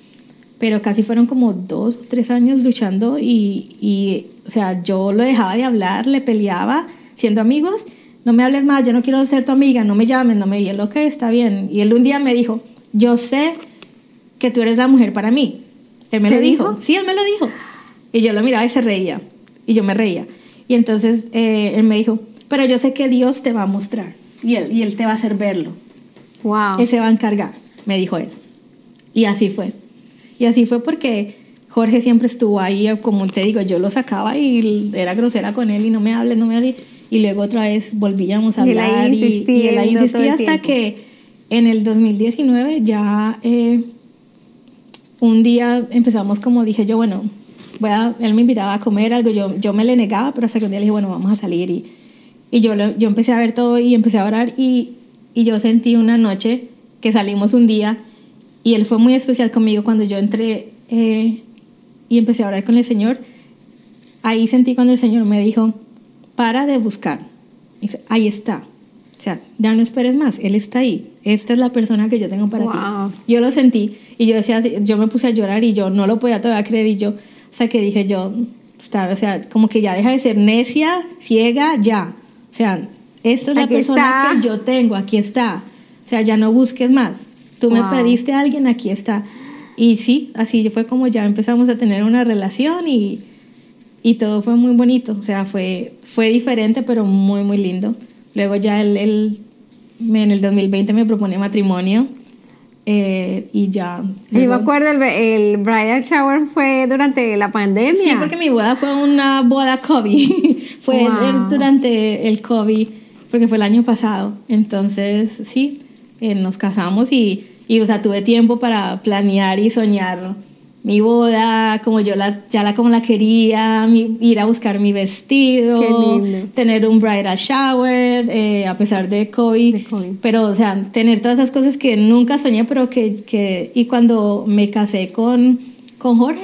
Pero casi fueron como dos o tres años luchando y, y, o sea, yo lo dejaba de hablar, le peleaba, siendo amigos, no me hables más, yo no quiero ser tu amiga, no me llames, no me... Él, ok, está bien. Y él un día me dijo, yo sé que tú eres la mujer para mí. Él me ¿Te lo dijo? dijo? Sí, él me lo dijo. Y yo lo miraba y se reía. Y yo me reía. Y entonces eh, él me dijo, pero yo sé que Dios te va a mostrar. Y él, y él te va a hacer verlo. Wow. Él se va a encargar, me dijo él. Y así fue. Y así fue porque Jorge siempre estuvo ahí, como te digo, yo lo sacaba y era grosera con él y no me hables, no me hables. Y luego otra vez volvíamos a hablar y, y él ahí insistía hasta que en el 2019 ya eh, un día empezamos como dije yo, bueno, voy a, él me invitaba a comer algo, yo, yo me le negaba, pero hasta que un día le dije, bueno, vamos a salir y, y yo, lo- yo empecé a ver todo y empecé a orar y, y yo sentí una noche que salimos un día y él fue muy especial conmigo cuando yo entré eh, y empecé a orar con el Señor. Ahí sentí cuando el Señor me dijo, para de buscar. Dice, ahí está. O sea, ya no esperes más, Él está ahí. Esta es la persona que yo tengo para Wow. ti. Yo lo sentí y yo decía, yo me puse a llorar y yo no lo podía todavía creer y yo, o sea, que dije yo, o sea, como que ya deja de ser necia, ciega, ya. O sea, esta es la persona está. que yo tengo, aquí está. O sea, ya no busques más. Tú me pediste a alguien, aquí está. Y sí, así fue como ya empezamos a tener una relación y, y todo fue muy bonito. O sea, fue, fue diferente, pero muy, muy lindo. Luego ya él me- en el 2020 me propone matrimonio eh, y ya. Yo me acuerdo, el, el bridal shower fue durante la pandemia. Sí, porque mi boda fue una boda COVID. fue Wow. el- durante el COVID, porque fue el año pasado. Entonces, sí, eh, nos casamos y, y, o sea, tuve tiempo para planear y soñar mi boda, como yo la, ya la como la quería, mi- ir a buscar mi vestido, tener un bridal shower, eh, a pesar de COVID, De COVID. pero, o sea, tener todas esas cosas que nunca soñé, pero que, que y cuando me casé con, con Jorge,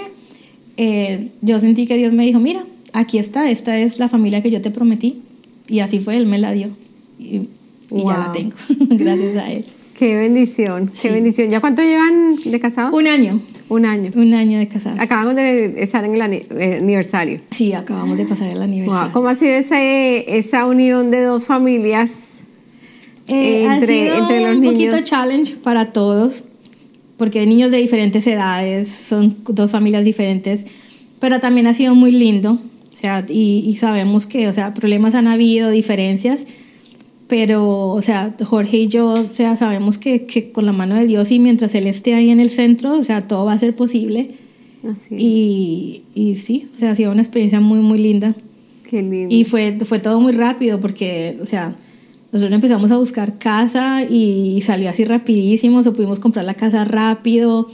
eh, yo sentí que Dios me dijo, mira, aquí está, esta es la familia que yo te prometí. Y así fue, Él me la dio. Y, y ya la Wow. tengo, gracias a Él. Qué bendición, qué Sí. bendición. ¿Ya cuánto llevan de casados? Un año, Un año. un año de casados. Acaban de estar en el eh, aniversario. Sí, acabamos de pasar el aniversario. Wow, ¿Cómo ha sido ese- esa unión de dos familias? Eh, ha entre- sido entre los un poquito niños? challenge para todos, porque hay niños de diferentes edades, son dos familias diferentes, pero también ha sido muy lindo, o sea, y, y sabemos que, o sea, problemas han habido, diferencias, pero, o sea, Jorge y yo, o sea, sabemos que, que con la mano de Dios y mientras Él esté ahí en el centro, o sea, todo va a ser posible. Así. Y, y sí, o sea, ha sido una experiencia muy, muy linda. Qué lindo. Y fue, fue todo muy rápido porque, o sea, nosotros empezamos a buscar casa y salió así rapidísimo, o sea, pudimos comprar la casa rápido.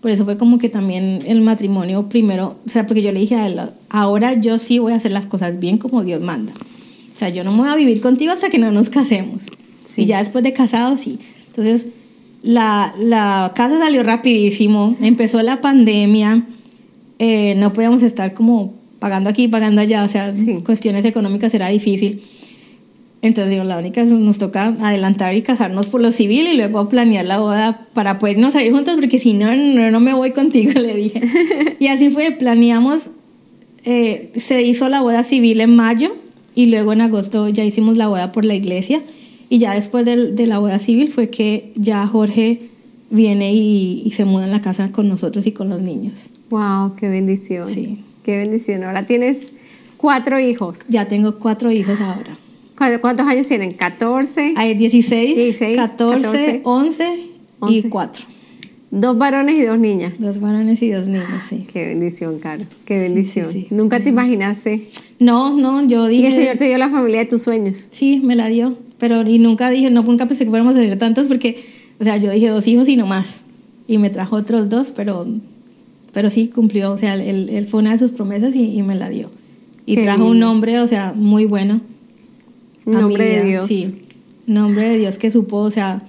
Por eso fue como que también el matrimonio primero, o sea, porque yo le dije a él, ahora yo sí voy a hacer las cosas bien como Dios manda. O sea, yo no me voy a vivir contigo hasta que no nos casemos. Sí. Y ya después de casados, sí. Entonces, la, la casa salió rapidísimo, empezó la pandemia, eh, no podíamos estar como pagando aquí, pagando allá, o sea, Sí. cuestiones económicas era difícil. Entonces, digo, la única es nos toca adelantar y casarnos por lo civil y luego planear la boda para podernos salir juntos, porque si no, no, no me voy contigo, le dije. Y así fue, planeamos, eh, se hizo la boda civil en mayo y luego en agosto ya hicimos la boda por la iglesia y ya después del- de, la boda civil fue que ya Jorge viene y, y se muda en la casa con nosotros y con los niños. Wow, qué bendición. Sí. Qué bendición. Ahora tienes cuatro hijos. Ya tengo cuatro hijos ahora. ¿Cu- ¿Cuántos años tienen? 14. Hay 16, 16, 14, 14, 11 y 11. 4. Dos varones y dos niñas. Dos varones y dos niños, sí. Qué bendición, Caro. Qué Sí, bendición. sí, sí. Nunca te imaginaste. No, no, yo Y el dije... Señor te dio la familia de tus sueños. Sí, me la dio. Pero y nunca dije, no, nunca pensé que fuéramos a tener tantos porque, o sea, yo dije dos hijos y no más. Y me trajo otros dos, pero, pero sí cumplió. O sea, él, él fue una de sus promesas y, y me la dio. Y Qué trajo un nombre, o sea, muy bueno. Nombre de Dios. Sí, nombre de Dios que supo, o sea,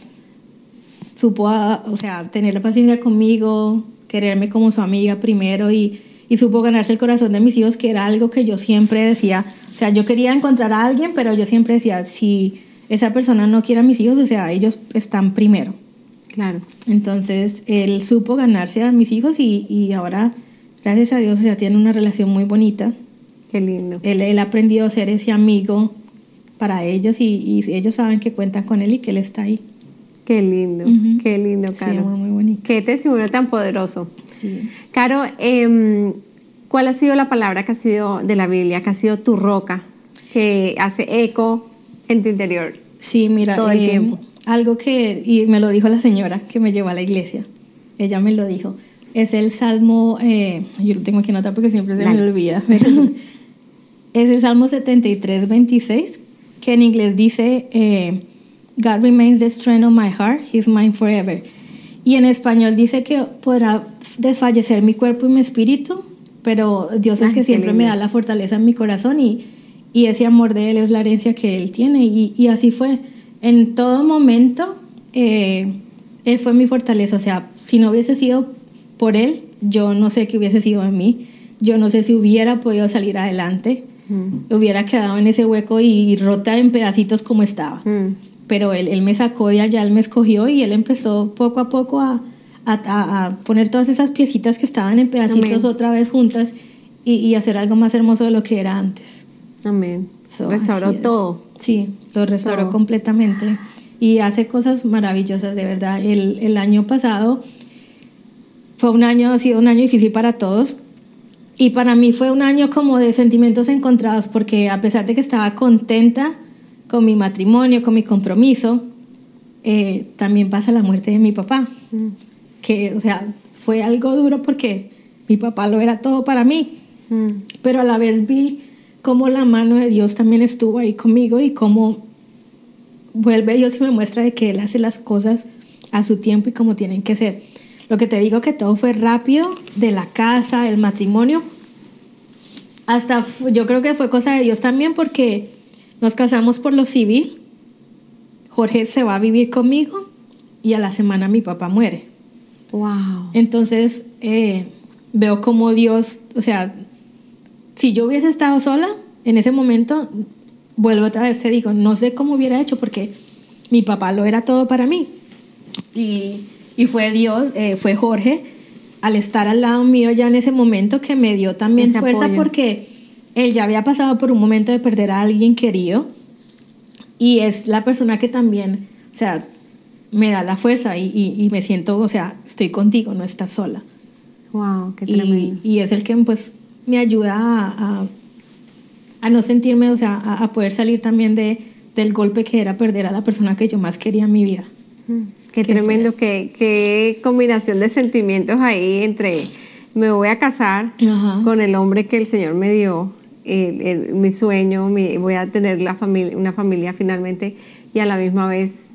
supo, a- o sea, tener la paciencia conmigo, quererme como su amiga primero y, y supo ganarse el corazón de mis hijos, que era algo que yo siempre decía, o sea, yo quería encontrar a alguien, pero yo siempre decía, si esa persona no quiere a mis hijos, o sea, ellos están primero. Claro. Entonces, él supo ganarse a mis hijos y, y ahora, gracias a Dios, o sea, tiene una relación muy bonita. Qué lindo. Él, él ha aprendido a ser ese amigo para ellos y, y ellos saben que cuentan con él y que él está ahí. Qué lindo, qué lindo, Sí, Caro. muy, muy bonito. Qué testimonio tan poderoso. Sí. Caro, em, ¿cuál ha sido la palabra que ha sido de la Biblia, que ha sido tu roca, que hace eco en tu interior? Sí, mira, Todo el eh, tiempo. algo que, y me lo dijo la señora que me llevó a la iglesia, ella me lo dijo, es el Salmo, eh, yo lo tengo aquí anotar porque siempre se me olvida, pero es el Salmo 73, 26, que en inglés dice, eh, God remains the strength of my heart, He's mine forever. Y en español dice que podrá desfallecer mi cuerpo y mi espíritu, pero Dios es Ay, el que siempre me da la fortaleza en mi corazón y, y ese amor de Él es la herencia que Él tiene. Y, y así fue. En todo momento, eh, Él fue mi fortaleza. O sea, si no hubiese sido por Él, yo no sé qué hubiese sido de mí. Yo no sé si hubiera podido salir adelante. Mm. Hubiera quedado en ese hueco y rota en pedacitos como estaba Mm. Pero él, él me sacó de allá, él me escogió y él empezó poco a poco a, a, a- poner todas esas piecitas que estaban en pedacitos Amén. otra vez juntas y, y hacer algo más hermoso de lo que era antes. Amén. So, Restauró todo. Sí, lo restauró Todo. completamente y hace cosas maravillosas, de verdad. El, el año pasado fue un año, ha sido un año difícil para todos. Y para mí fue un año como de sentimientos encontrados, porque a pesar de que estaba contenta con mi matrimonio, con mi compromiso, eh, también pasa la muerte de mi papá, Mm. que, o sea, fue algo duro porque mi papá lo era todo para mí, Mm. pero a la vez vi cómo la mano de Dios también estuvo ahí conmigo y cómo vuelve Dios y me muestra de que Él hace las cosas a su tiempo y como tienen que ser. Lo que te digo que todo fue rápido, de la casa, del matrimonio, hasta yo creo que fue cosa de Dios también porque nos casamos por lo civil, Jorge se va a vivir conmigo y a la semana mi papá muere. Wow. Entonces eh, veo como Dios, o sea, si yo hubiese estado sola en ese momento, vuelvo otra vez, te digo, no sé cómo hubiera hecho porque mi papá lo era todo para mí. Y, y fue Dios, eh, fue Jorge, al estar al lado mío ya en ese momento que me dio también Ese fuerza apoyo. porque él ya había pasado por un momento de perder a alguien querido y es la persona que también, o sea, me da la fuerza y, y- y me siento, o sea, estoy contigo, no estás sola. Wow, qué Y, tremendo. y es el que pues me ayuda a, a, a no sentirme, o sea, a, a poder salir también de, del golpe que era perder a la persona que yo más quería en mi vida. Mm, Qué Qué tremendo, qué, qué combinación de sentimientos ahí entre me voy a casar Ajá. con el hombre que el Señor me dio, el- el- mi sueño, mi- voy a tener la familia, una familia finalmente y a la misma vez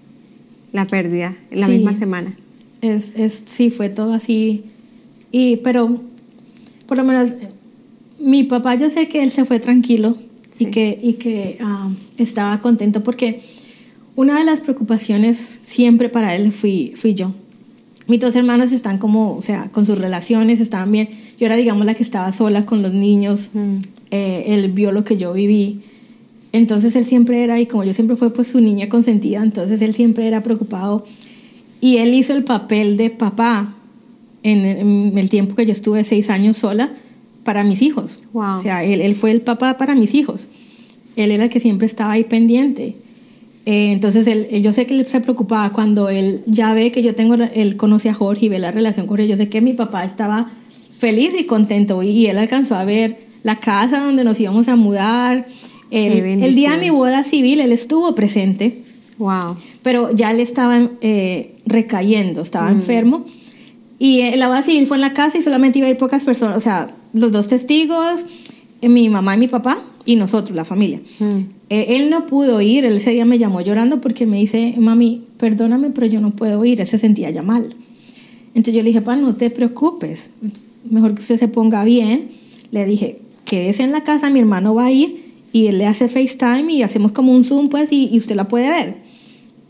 la pérdida, en la Sí. misma semana. Es, es, sí, fue todo así. Y, pero, por lo menos, mi papá, yo sé que él se fue tranquilo Sí. y que, y que ah, estaba contento porque una de las preocupaciones siempre para él fui, fui yo. Mis dos hermanos están como, o sea, con sus relaciones, estaban bien. Yo era, digamos, la que estaba sola con los niños. Mm. Eh, él vio lo que yo viví. Entonces él siempre era, y como yo siempre fue pues su niña consentida, entonces él siempre era preocupado. Y él hizo el papel de papá en, en el tiempo que yo estuve seis años sola para mis hijos. Wow. O sea, él, él fue el papá para mis hijos. Él era el que siempre estaba ahí pendiente. Eh, entonces, él, yo sé que él se preocupaba cuando él ya ve que yo tengo, él conoce a Jorge y ve la relación con él. Yo sé que mi papá estaba feliz y contento y, y él alcanzó a ver la casa donde nos íbamos a mudar. El, el día de mi boda civil, él estuvo presente Wow. pero ya él estaba eh, recayendo, estaba Mm. enfermo. Y eh, la boda civil fue en la casa y solamente iba a ir pocas personas, o sea, los dos testigos, eh, mi mamá y mi papá, y nosotros, la familia. Mm. Él no pudo ir, él ese día me llamó llorando porque me dice, mami, perdóname, pero yo no puedo ir, él se sentía ya mal. Entonces yo le dije, pa, no te preocupes, mejor que usted se ponga bien. Le dije, quédese en la casa, mi hermano va a ir y él le hace FaceTime y hacemos como un Zoom, pues, y, y usted la puede ver.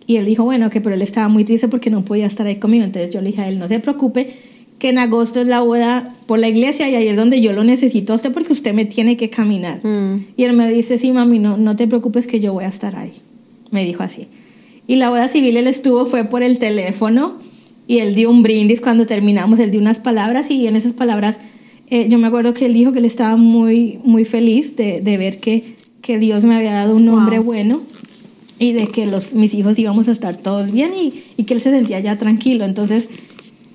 Y él dijo, bueno, que pero él estaba muy triste porque no podía estar ahí conmigo. Entonces yo le dije a él, no se preocupe, que en agosto es la boda por la iglesia y ahí es donde yo lo necesito a usted porque usted me tiene que caminar. Mm. Y él me dice, sí, mami, no, no te preocupes que yo voy a estar ahí. Me dijo así. Y la boda civil él estuvo, fue por el teléfono y él dio un brindis cuando terminamos, él dio unas palabras y en esas palabras eh, yo me acuerdo que él dijo que él estaba muy, muy feliz de, de ver que, que Dios me había dado un hombre Wow. bueno y de que los, mis hijos íbamos a estar todos bien y, y que él se sentía ya tranquilo. Entonces,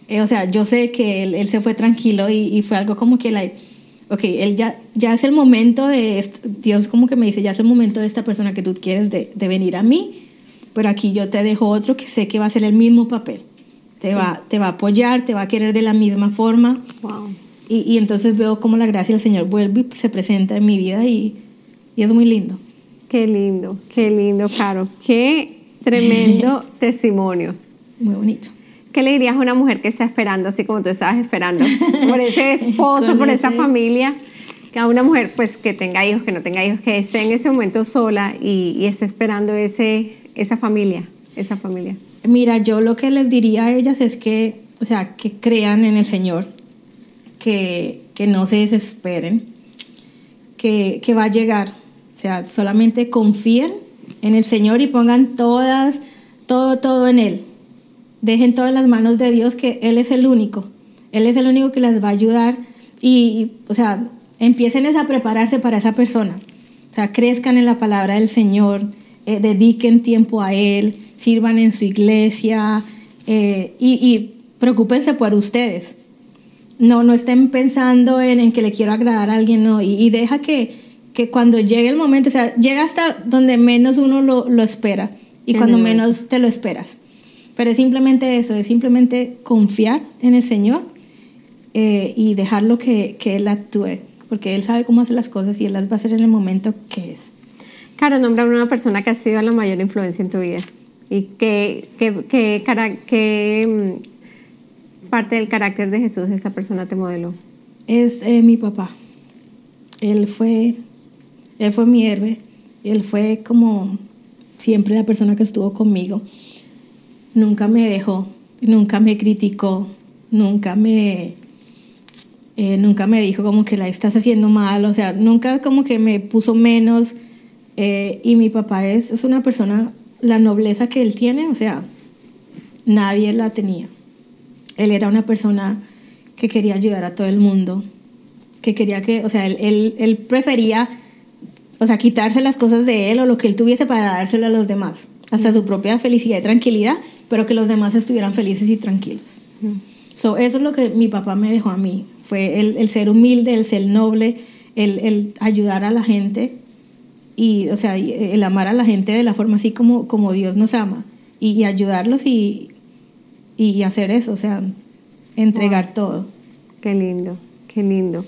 eh, o sea, yo sé que él, él se fue tranquilo y, y fue algo como que, like, ok, él ya, ya es el momento de, Dios como que me dice, ya es el momento de esta persona que tú quieres de, de venir a mí, pero aquí yo te dejo otro que sé que va a ser el mismo papel. Te, va, te va a apoyar, te va a querer de la misma forma. Wow. Y, y entonces veo cómo la gracia del Señor vuelve y se presenta en mi vida y, y es muy lindo. Qué lindo, qué lindo, Caro. Qué tremendo testimonio. Muy bonito. ¿Qué le dirías a una mujer que está esperando, así como tú estabas esperando, por ese esposo, por esa familia? Que a una mujer, pues, que tenga hijos, que no tenga hijos, que esté en ese momento sola y, y esté esperando ese, esa familia, esa familia. Mira, yo lo que les diría a ellas es que, o sea, que crean en el Señor, que, que no se desesperen, que, que va a llegar. O sea, solamente confíen en el Señor y pongan todas, todo, todo en Él. Dejen todo en las manos de Dios, que Él es el único. Él es el único que las va a ayudar. Y, o sea, empiecen a prepararse para esa persona. O sea, crezcan en la palabra del Señor, eh, dediquen tiempo a Él, sirvan en su iglesia eh, y, y por ustedes. No, no estén pensando en, en que le quiero agradar a alguien, no. Y, y deja que, que cuando llegue el momento, o sea, llega hasta donde menos uno lo, lo espera y cuando menos te lo esperas. Pero es simplemente eso, es simplemente confiar en el Señor eh, y dejarlo que, que Él actúe, porque Él sabe cómo hacer las cosas y Él las va a hacer en el momento que es. Caro, nombra una persona que ha sido la mayor influencia en tu vida y qué, qué, qué, qué, mm, parte del carácter de Jesús esa persona te modeló. Es eh, mi papá. Él fue, él fue mi héroe. Él fue como siempre la persona que estuvo conmigo. Nunca me dejó, nunca me criticó, nunca me, eh, nunca me dijo como que la estás haciendo mal, o sea, nunca como que me puso menos. eh, y mi papá es, es una persona, la nobleza que él tiene, o sea, nadie la tenía. Él era una persona que quería ayudar a todo el mundo, que quería que, o sea, él, él, él prefería, o sea, quitarse las cosas de él o lo que él tuviese para dárselo a los demás, hasta su propia felicidad y tranquilidad, pero que los demás estuvieran felices y tranquilos. So, eso es lo que mi papá me dejó a mí, fue el, el ser humilde, el ser noble, el, el ayudar a la gente y, o sea, el amar a la gente de la forma así como, como Dios nos ama y, y ayudarlos y, y hacer eso, o sea, entregar todo. Qué lindo, qué lindo.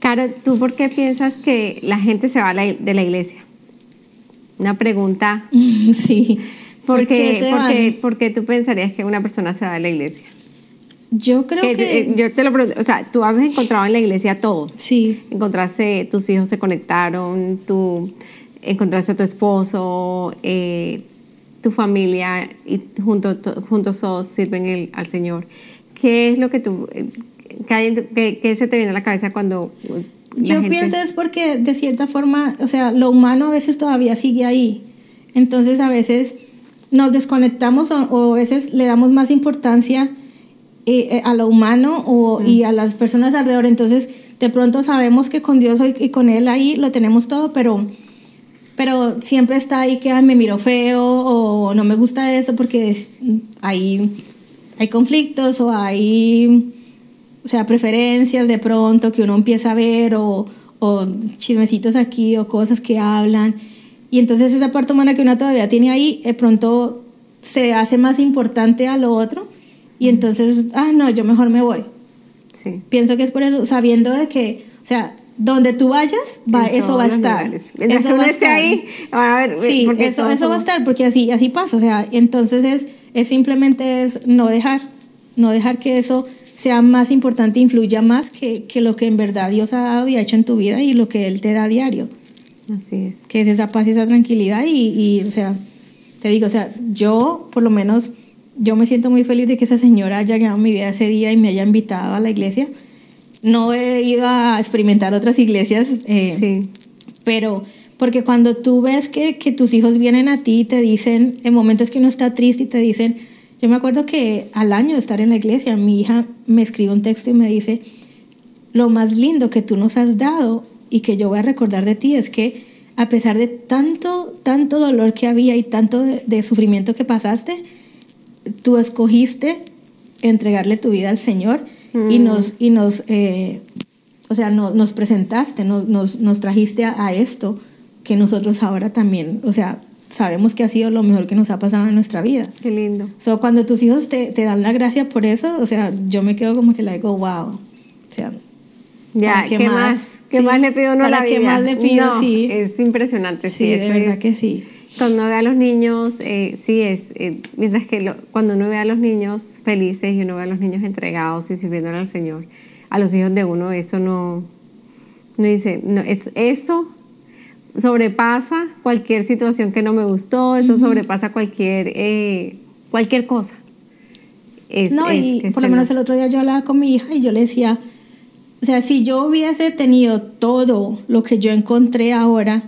Caro, ¿tú por qué piensas que la gente se va de la iglesia? Una pregunta. sí. ¿Por ¿Por qué qué, se por van? qué- por qué tú pensarías que una persona se va de la iglesia? Yo creo Que- que, eh, yo te lo pregunto, o sea, tú has encontrado en la iglesia todo. sí, Encontraste, tus hijos se conectaron, tú encontraste a tu esposo, eh, tu familia y junto, to- juntos todos sirven el- al Señor. ¿Qué es lo que tú, qué- qué se te viene a la cabeza cuando uh, la yo gente- pienso es porque de cierta forma, o sea, lo humano a veces todavía sigue ahí. Entonces a veces nos desconectamos o, o a veces le damos más importancia eh, eh, a lo humano o, y a las personas alrededor. Entonces de pronto sabemos que con Dios y, y con Él ahí lo tenemos todo, pero, pero siempre está ahí que "Ay, me miro feo o no me gusta esto porque es- hay, hay conflictos o hay o sea, preferencias de pronto que uno empieza a ver o, o chismecitos aquí o cosas que hablan. Y entonces esa parte humana que uno todavía tiene ahí, de pronto se hace más importante a lo otro y entonces, ah, no, yo mejor me voy. Sí. Pienso que es por eso, sabiendo de que, o sea, donde tú vayas, va, eso va a estar. Eso va a estar. ahí, va a ver, Sí, porque eso, eso va a estar, porque así, así pasa. O sea, entonces es, es simplemente es no dejar, no dejar que eso sea más importante, influya más que, que lo que en verdad Dios ha dado y ha hecho en tu vida y lo que Él te da a diario, Así es. que es esa paz y esa tranquilidad. Y, y, o sea, te digo, o sea, yo por lo menos yo me siento muy feliz de que esa señora haya llegado a mi vida ese día y me haya invitado a la iglesia. No he ido a experimentar otras iglesias, eh, Sí. pero porque cuando tú ves que, que tus hijos vienen a ti y te dicen, en momentos que uno está triste y te dicen, yo me acuerdo que al año de estar en la iglesia, mi hija me escribe un texto y me dice, lo más lindo que tú nos has dado y que yo voy a recordar de ti es que a pesar de tanto, tanto dolor que había y tanto de, de sufrimiento que pasaste, tú escogiste entregarle tu vida al Señor y Mm. nos, y nos eh, o sea, no- nos presentaste, nos, nos, nos trajiste a, a esto que nosotros ahora también, o sea, sabemos que ha sido lo mejor que nos ha pasado en nuestra vida. Qué lindo. So, cuando tus hijos te, te dan la gracia por eso, o sea, yo me quedo como que le digo, wow. O sea, Ya, ¿Para ¿qué, qué más? más? ¿Qué Sí, más le pido uno a la ¿para qué vida? más le pido? No, Sí. Es impresionante, sí, sí, de verdad que sí. Cuando uno ve a los niños, eh, sí es, eh, mientras que lo- cuando uno ve a los niños felices y uno ve a los niños entregados y sirviéndole al Señor, a los hijos de uno, eso no, no dice, no, es, eso sobrepasa cualquier situación que no me gustó, eso sobrepasa cualquier, eh, cualquier cosa. Es- no, es y por lo menos nos- el otro día yo hablaba con mi hija y yo le decía, o sea, si yo hubiese tenido todo lo que yo encontré ahora,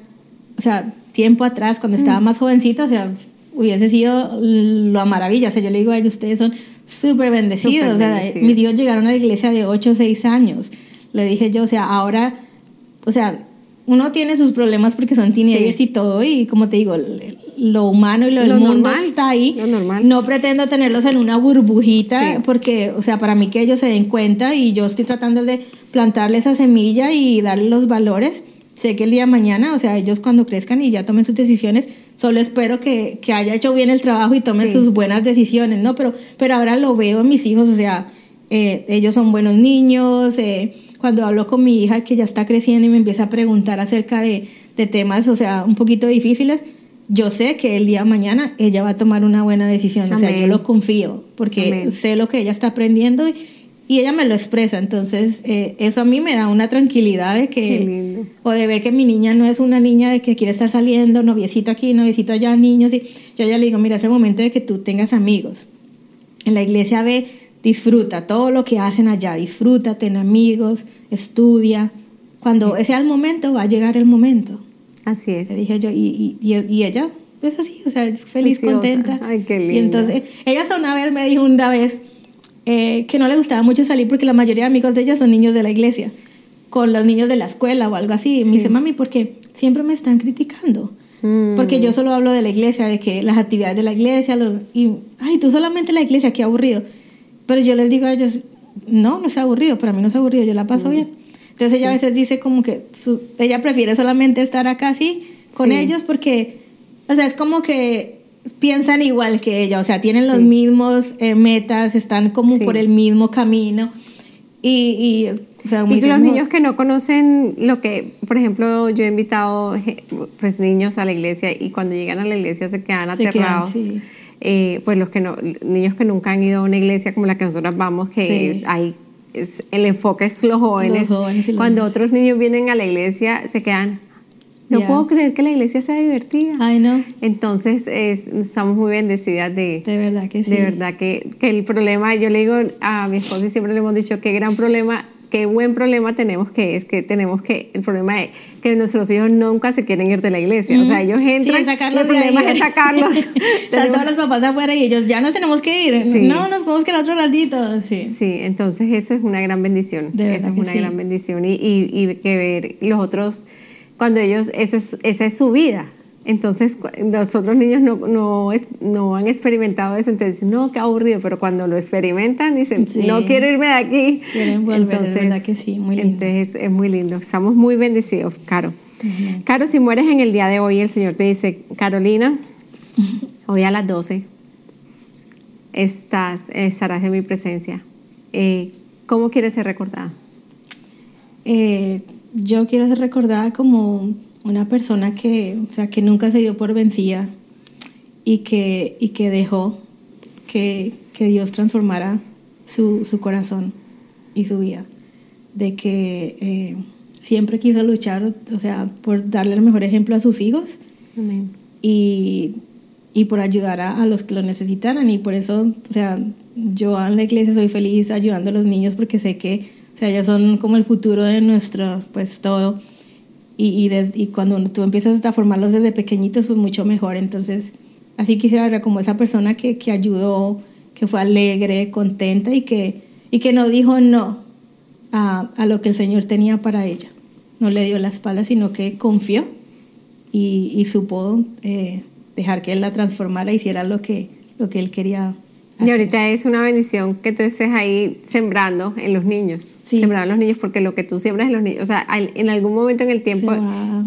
o sea, tiempo atrás, cuando Mm. estaba más jovencita, o sea, hubiese sido la maravilla. O sea, yo le digo a ellos, ustedes son súper bendecidos. Súper o sea, bendecidos. mis hijos llegaron a la iglesia de 8 o 6 años. Le dije yo, o sea, ahora, o sea, uno tiene sus problemas porque son teenagers Sí. y todo, y como te digo, lo humano y lo del mundo normal, está ahí. lo normal. No pretendo tenerlos en una burbujita Sí. porque, o sea, para mí que ellos se den cuenta y yo estoy tratando de plantarle esa semilla y darle los valores. Sé que el día de mañana, o sea, ellos cuando crezcan y ya tomen sus decisiones, solo espero que, que haya hecho bien el trabajo y tomen Sí. sus buenas decisiones, ¿no? Pero, pero ahora lo veo en mis hijos, o sea, eh, ellos son buenos niños. eh, cuando hablo con mi hija que ya está creciendo y me empieza a preguntar acerca de, de temas, o sea, un poquito difíciles, yo sé que el día de mañana ella va a tomar una buena decisión. O sea, yo lo confío porque Amén. sé lo que ella está aprendiendo y, y ella me lo expresa. Entonces, eh, eso a mí me da una tranquilidad de Qué que, lindo. o de ver que mi niña no es una niña de que quiere estar saliendo, noviecito aquí, noviecito allá, niños. Y yo ya le digo, mira, es el momento de que tú tengas amigos. En la iglesia ve, disfruta todo lo que hacen allá, disfruta, ten amigos, estudia. Cuando sea el momento, va a llegar el momento. Así es. Le dije yo, y, y, y- y ella es así, o sea, es feliz, Preciosa. contenta. Ay, qué Y linda. entonces, ella una vez me dijo una vez eh, que no le gustaba mucho salir porque la mayoría de amigos de ella son niños de la iglesia, con los niños de la escuela o algo así. Y me Sí. dice, mami, porque siempre me están criticando. Mm. Porque yo solo hablo de la iglesia, de que las actividades de la iglesia, los y ay, tú solamente la iglesia, qué aburrido. Pero yo les digo a ellos, no, no es aburrido, para mí no es aburrido, yo la paso bien. Entonces ella a veces dice como que su- ella prefiere solamente estar acá así con Sí. ellos porque, o sea, es como que piensan igual que ella, o sea, tienen los Sí. mismos eh, metas, están como Sí. por el mismo camino y, y o sea, Y los niños que no conocen lo que, por ejemplo, yo he invitado pues niños a la iglesia y cuando llegan a la iglesia se quedan Se quedan, aterrados. sí. Eh, pues los que no, niños que nunca han ido a una iglesia como la que nosotros vamos, que es, ahí es- el enfoque es los jóvenes. Los jóvenes y los cuando niños. otros niños vienen a la iglesia se quedan, no puedo creer que la iglesia sea divertida. Ay, no, Entonces es- estamos muy bendecidas de, de verdad que sí. de verdad que, que el problema, yo le digo a mi esposo y siempre le hemos dicho qué gran problema, qué buen problema tenemos que es que tenemos que, el problema es que nuestros hijos nunca se quieren ir de la iglesia. O sea, ellos entran, Sí, sacarlos el de problema ahí. es sacarlos. Están todos los papás afuera y ellos ya nos tenemos que ir. Sí. No, nos podemos quedar otro ratito. Sí. Sí, entonces eso es una gran bendición. De verdad eso es que una sí. gran bendición. Y, y, y que ver los otros, cuando ellos, eso es, esa es su vida. Entonces, los otros niños no, no, es- no han experimentado eso, entonces dicen, no, qué aburrido, pero cuando lo experimentan dicen, Sí. no quiero irme de aquí. Quieren volver, de verdad que sí, muy lindo. Entonces, es muy lindo. Estamos muy bendecidos, Caro. Caro, si mueres en el día de hoy, el Señor te dice, Carolina, hoy a las 12 estás, estarás en mi presencia. Eh, ¿Cómo quieres ser recordada? Eh, yo quiero ser recordada como una persona que, o sea, que nunca se dio por vencida y que, y que dejó que, que Dios transformara su, su corazón y su vida. De que eh, siempre quiso luchar, o sea, por darle el mejor ejemplo a sus hijos Amén. y, y por ayudar a, a, los que lo necesitaran. Y por eso, o sea, yo en la iglesia soy feliz ayudando a los niños porque sé que, o sea, ellos son como el futuro de nuestro, pues todo. Y, y, y cuando tú empiezas a formarlos desde pequeñitos, pues mucho mejor. Entonces, así quisiera ver como esa persona que, que ayudó, que fue alegre, contenta y que, y que no dijo no a, a lo que el Señor tenía para ella. No le dio la espalda, sino que confió y, y supo eh, dejar que Él la transformara, hiciera lo que, lo que Él quería y ahorita es una bendición que tú estés ahí sembrando en los niños. Sí. Sembrando en los niños, porque lo que tú siembras en los niños, o sea, en algún momento en el tiempo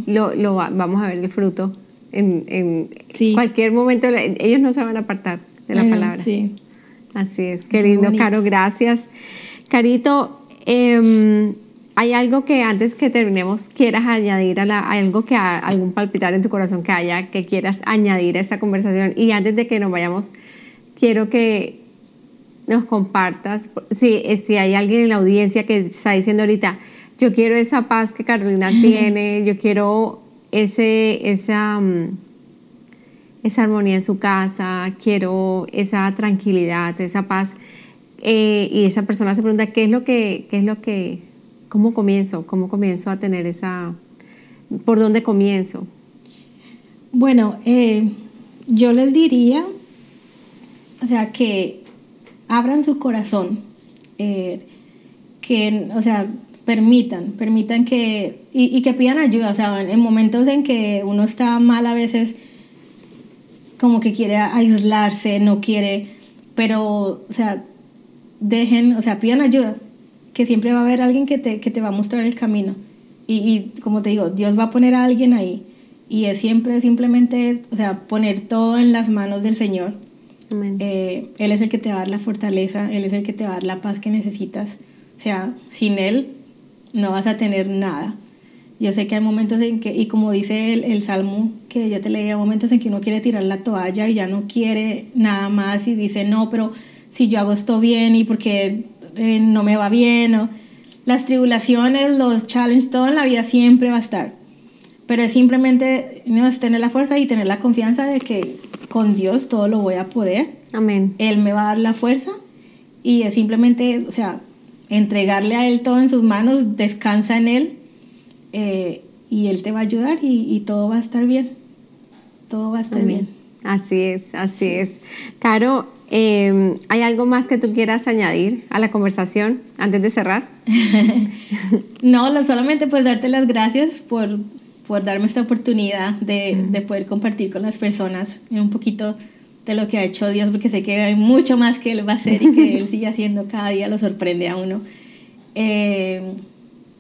lo, lo va, vamos a ver el fruto. En, en sí. cualquier momento, ellos no se van a apartar de la Bueno, palabra. Sí. Así es, qué Es lindo, bonito. Caro, gracias. Carito, em, ¿hay algo que antes que terminemos quieras añadir a la, algo que algún palpitar en tu corazón que haya, que quieras añadir a esta conversación? Y antes de que nos vayamos, quiero que nos compartas, si, si hay alguien en la audiencia que está diciendo ahorita, yo quiero esa paz que Carolina tiene, yo quiero ese, esa, mm, esa armonía en su casa, quiero esa tranquilidad, esa paz. Eh, y esa persona se pregunta, ¿qué es lo que, qué es lo que, cómo comienzo? ¿Cómo comienzo a tener esa, por dónde comienzo? Bueno, eh, yo les diría, o sea, que abran su corazón, eh, que, o sea, permitan, permitan que, y, y que pidan ayuda, o sea, en, en momentos en que uno está mal a veces, como que quiere aislarse, no quiere, pero, o sea, dejen, o sea, pidan ayuda, que siempre va a haber alguien que te, que te va a mostrar el camino. Y, y como te digo, Dios va a poner a alguien ahí. Y es siempre simplemente, o sea, poner todo en las manos del Señor. Eh, él es el que te va a dar la fortaleza, Él es el que te va a dar la paz que necesitas. O sea, sin Él no vas a tener nada. Yo sé que hay momentos en que, y como dice el, el Salmo que ya te leí, hay momentos en que uno quiere tirar la toalla y ya no quiere nada más y dice, no, pero si yo hago esto bien y porque eh, no me va bien. O, las tribulaciones, los challenges, todo en la vida siempre va a estar. Pero es simplemente no, es tener la fuerza y tener la confianza de que con Dios todo lo voy a poder. Amén. Él me va a dar la fuerza y es simplemente, o sea, entregarle a Él todo en sus manos, descansa en Él eh, y Él te va a ayudar y, y todo va a estar bien. Todo va a estar Amén. bien. Así es, así es. Caro, eh, ¿hay algo más que tú quieras añadir a la conversación antes de cerrar? No, solamente pues darte las gracias por, por darme esta oportunidad de, de poder compartir con las personas un poquito de lo que ha hecho Dios, porque sé que hay mucho más que Él va a hacer y que Él sigue haciendo cada día, lo sorprende a uno. Eh,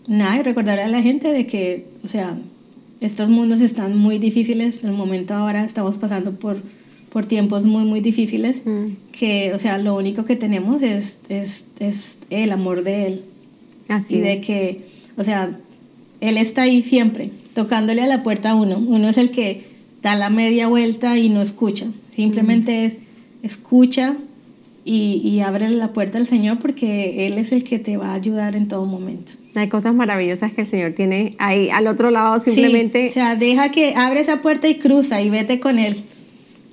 nada, y recordarle a la gente de que, o sea, estos mundos están muy difíciles, en el momento ahora estamos pasando por, por tiempos muy, muy difíciles, Mm. que, o sea, lo único que tenemos es, es, es el amor de Él Así y de es. que, o sea, él está ahí siempre, tocándole a la puerta a uno. Uno es el que da la media vuelta y no escucha. Simplemente es escucha y, y abre la puerta al Señor porque Él es el que te va a ayudar en todo momento. Hay cosas maravillosas que el Señor tiene ahí al otro lado, Sí, simplemente. o sea, deja que abre esa puerta y cruza y vete con Él.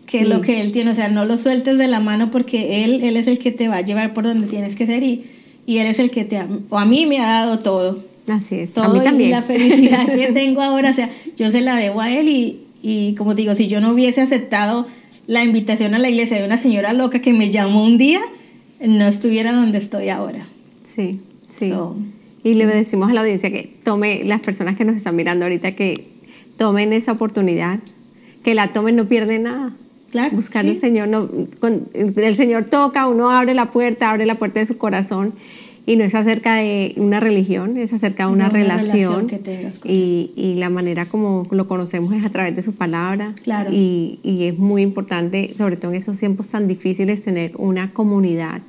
Que es lo que Él tiene, o sea, no lo sueltes de la mano porque Él, él es el que te va a llevar por donde tienes que ser y, y Él es el que te ha, o a mí me ha dado todo. Así es. todo a mí y también. la felicidad que tengo ahora, o sea, yo se la debo a él y, y como digo, si yo no hubiese aceptado la invitación a la iglesia de una señora loca que me llamó un día, no estuviera donde estoy ahora. Sí, sí. So, y le decimos a la audiencia que tome, las personas que nos están mirando ahorita, que tomen esa oportunidad, que la tomen, no pierden nada. Claro, Buscar sí. al Señor, no, con- el Señor toca, uno abre la puerta, abre la puerta de su corazón y no es acerca de una religión, es acerca de una, De una relación, relación que tengas con y, y la manera como lo conocemos es a través de su palabra. Claro. y, y es muy importante, sobre todo en esos tiempos tan difíciles, tener una comunidad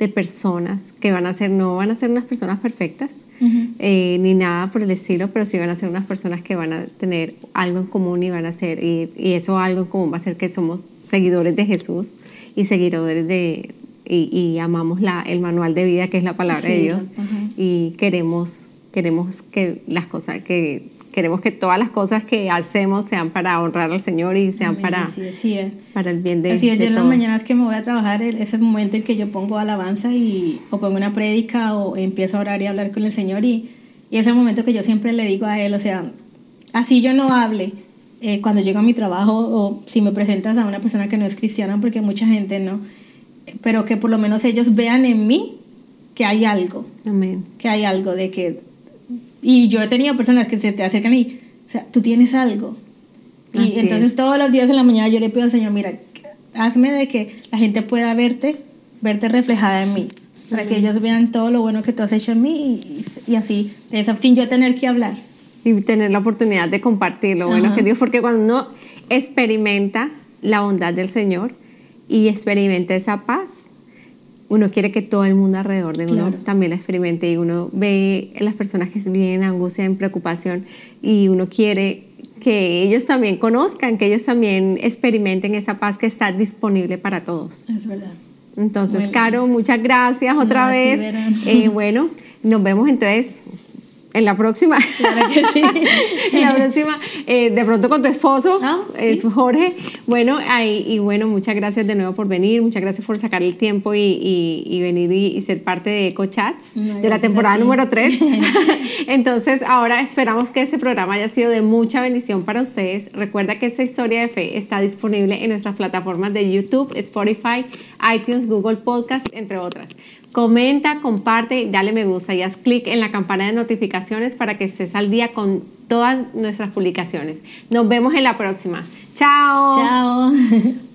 de personas que van a ser, no van a ser unas personas perfectas, eh, ni nada por el estilo, pero sí van a ser unas personas que van a tener algo en común y van a ser, y, y eso algo en común va a ser que somos seguidores de Jesús y seguidores de, y, y amamos la, el manual de vida que es la palabra Sí, de Dios ajá. y queremos, queremos que las cosas, que, que queremos que todas las cosas que hacemos sean para honrar al Señor y sean para, así es, es. para el bien de Así es, de yo en las mañanas que me voy a trabajar, es el momento en que yo pongo alabanza y, o pongo una prédica o empiezo a orar y a hablar con el Señor y, y es el momento que yo siempre le digo a Él, o sea, así yo no hable eh, cuando llego a mi trabajo o si me presentas a una persona que no es cristiana, porque mucha gente no, pero que por lo menos ellos vean en mí que hay algo, Amén. que hay algo de que... Y yo he tenido personas que se te acercan y, o sea, tú tienes algo. Y Así entonces es. todos los días en la mañana yo le pido al Señor, mira, hazme de que la gente pueda verte, verte reflejada en mí, para que ellos vean todo lo bueno que tú has hecho en mí y, y así, de esa, sin yo tener que hablar. Y tener la oportunidad de compartir lo bueno Ajá. que Dios, porque cuando uno experimenta la bondad del Señor y experimenta esa paz, uno quiere que todo el mundo alrededor de uno Claro. también la experimente y uno ve las personas que viven en angustia, en preocupación y uno quiere que ellos también conozcan, que ellos también experimenten esa paz que está disponible para todos. Es verdad. Entonces, Muy Caro, muchas gracias No, otra ti, vez. Eh, bueno, nos vemos entonces en la próxima. Claro que sí. en la próxima, eh, de pronto con tu esposo, Ah, eh, sí. Jorge. Bueno, ahí- y bueno, muchas gracias de nuevo por venir, muchas gracias por sacar el tiempo y, y- y venir y, y ser parte de EcoChats No, de la temporada número 3. Entonces, ahora esperamos que este programa haya sido de mucha bendición para ustedes. Recuerda que esta historia de fe está disponible en nuestras plataformas de YouTube, Spotify, iTunes, Google Podcast, entre otras. Comenta, comparte, dale me gusta y haz clic en la campana de notificaciones para que estés al día con todas nuestras publicaciones. Nos vemos en la próxima. Chao. Chao.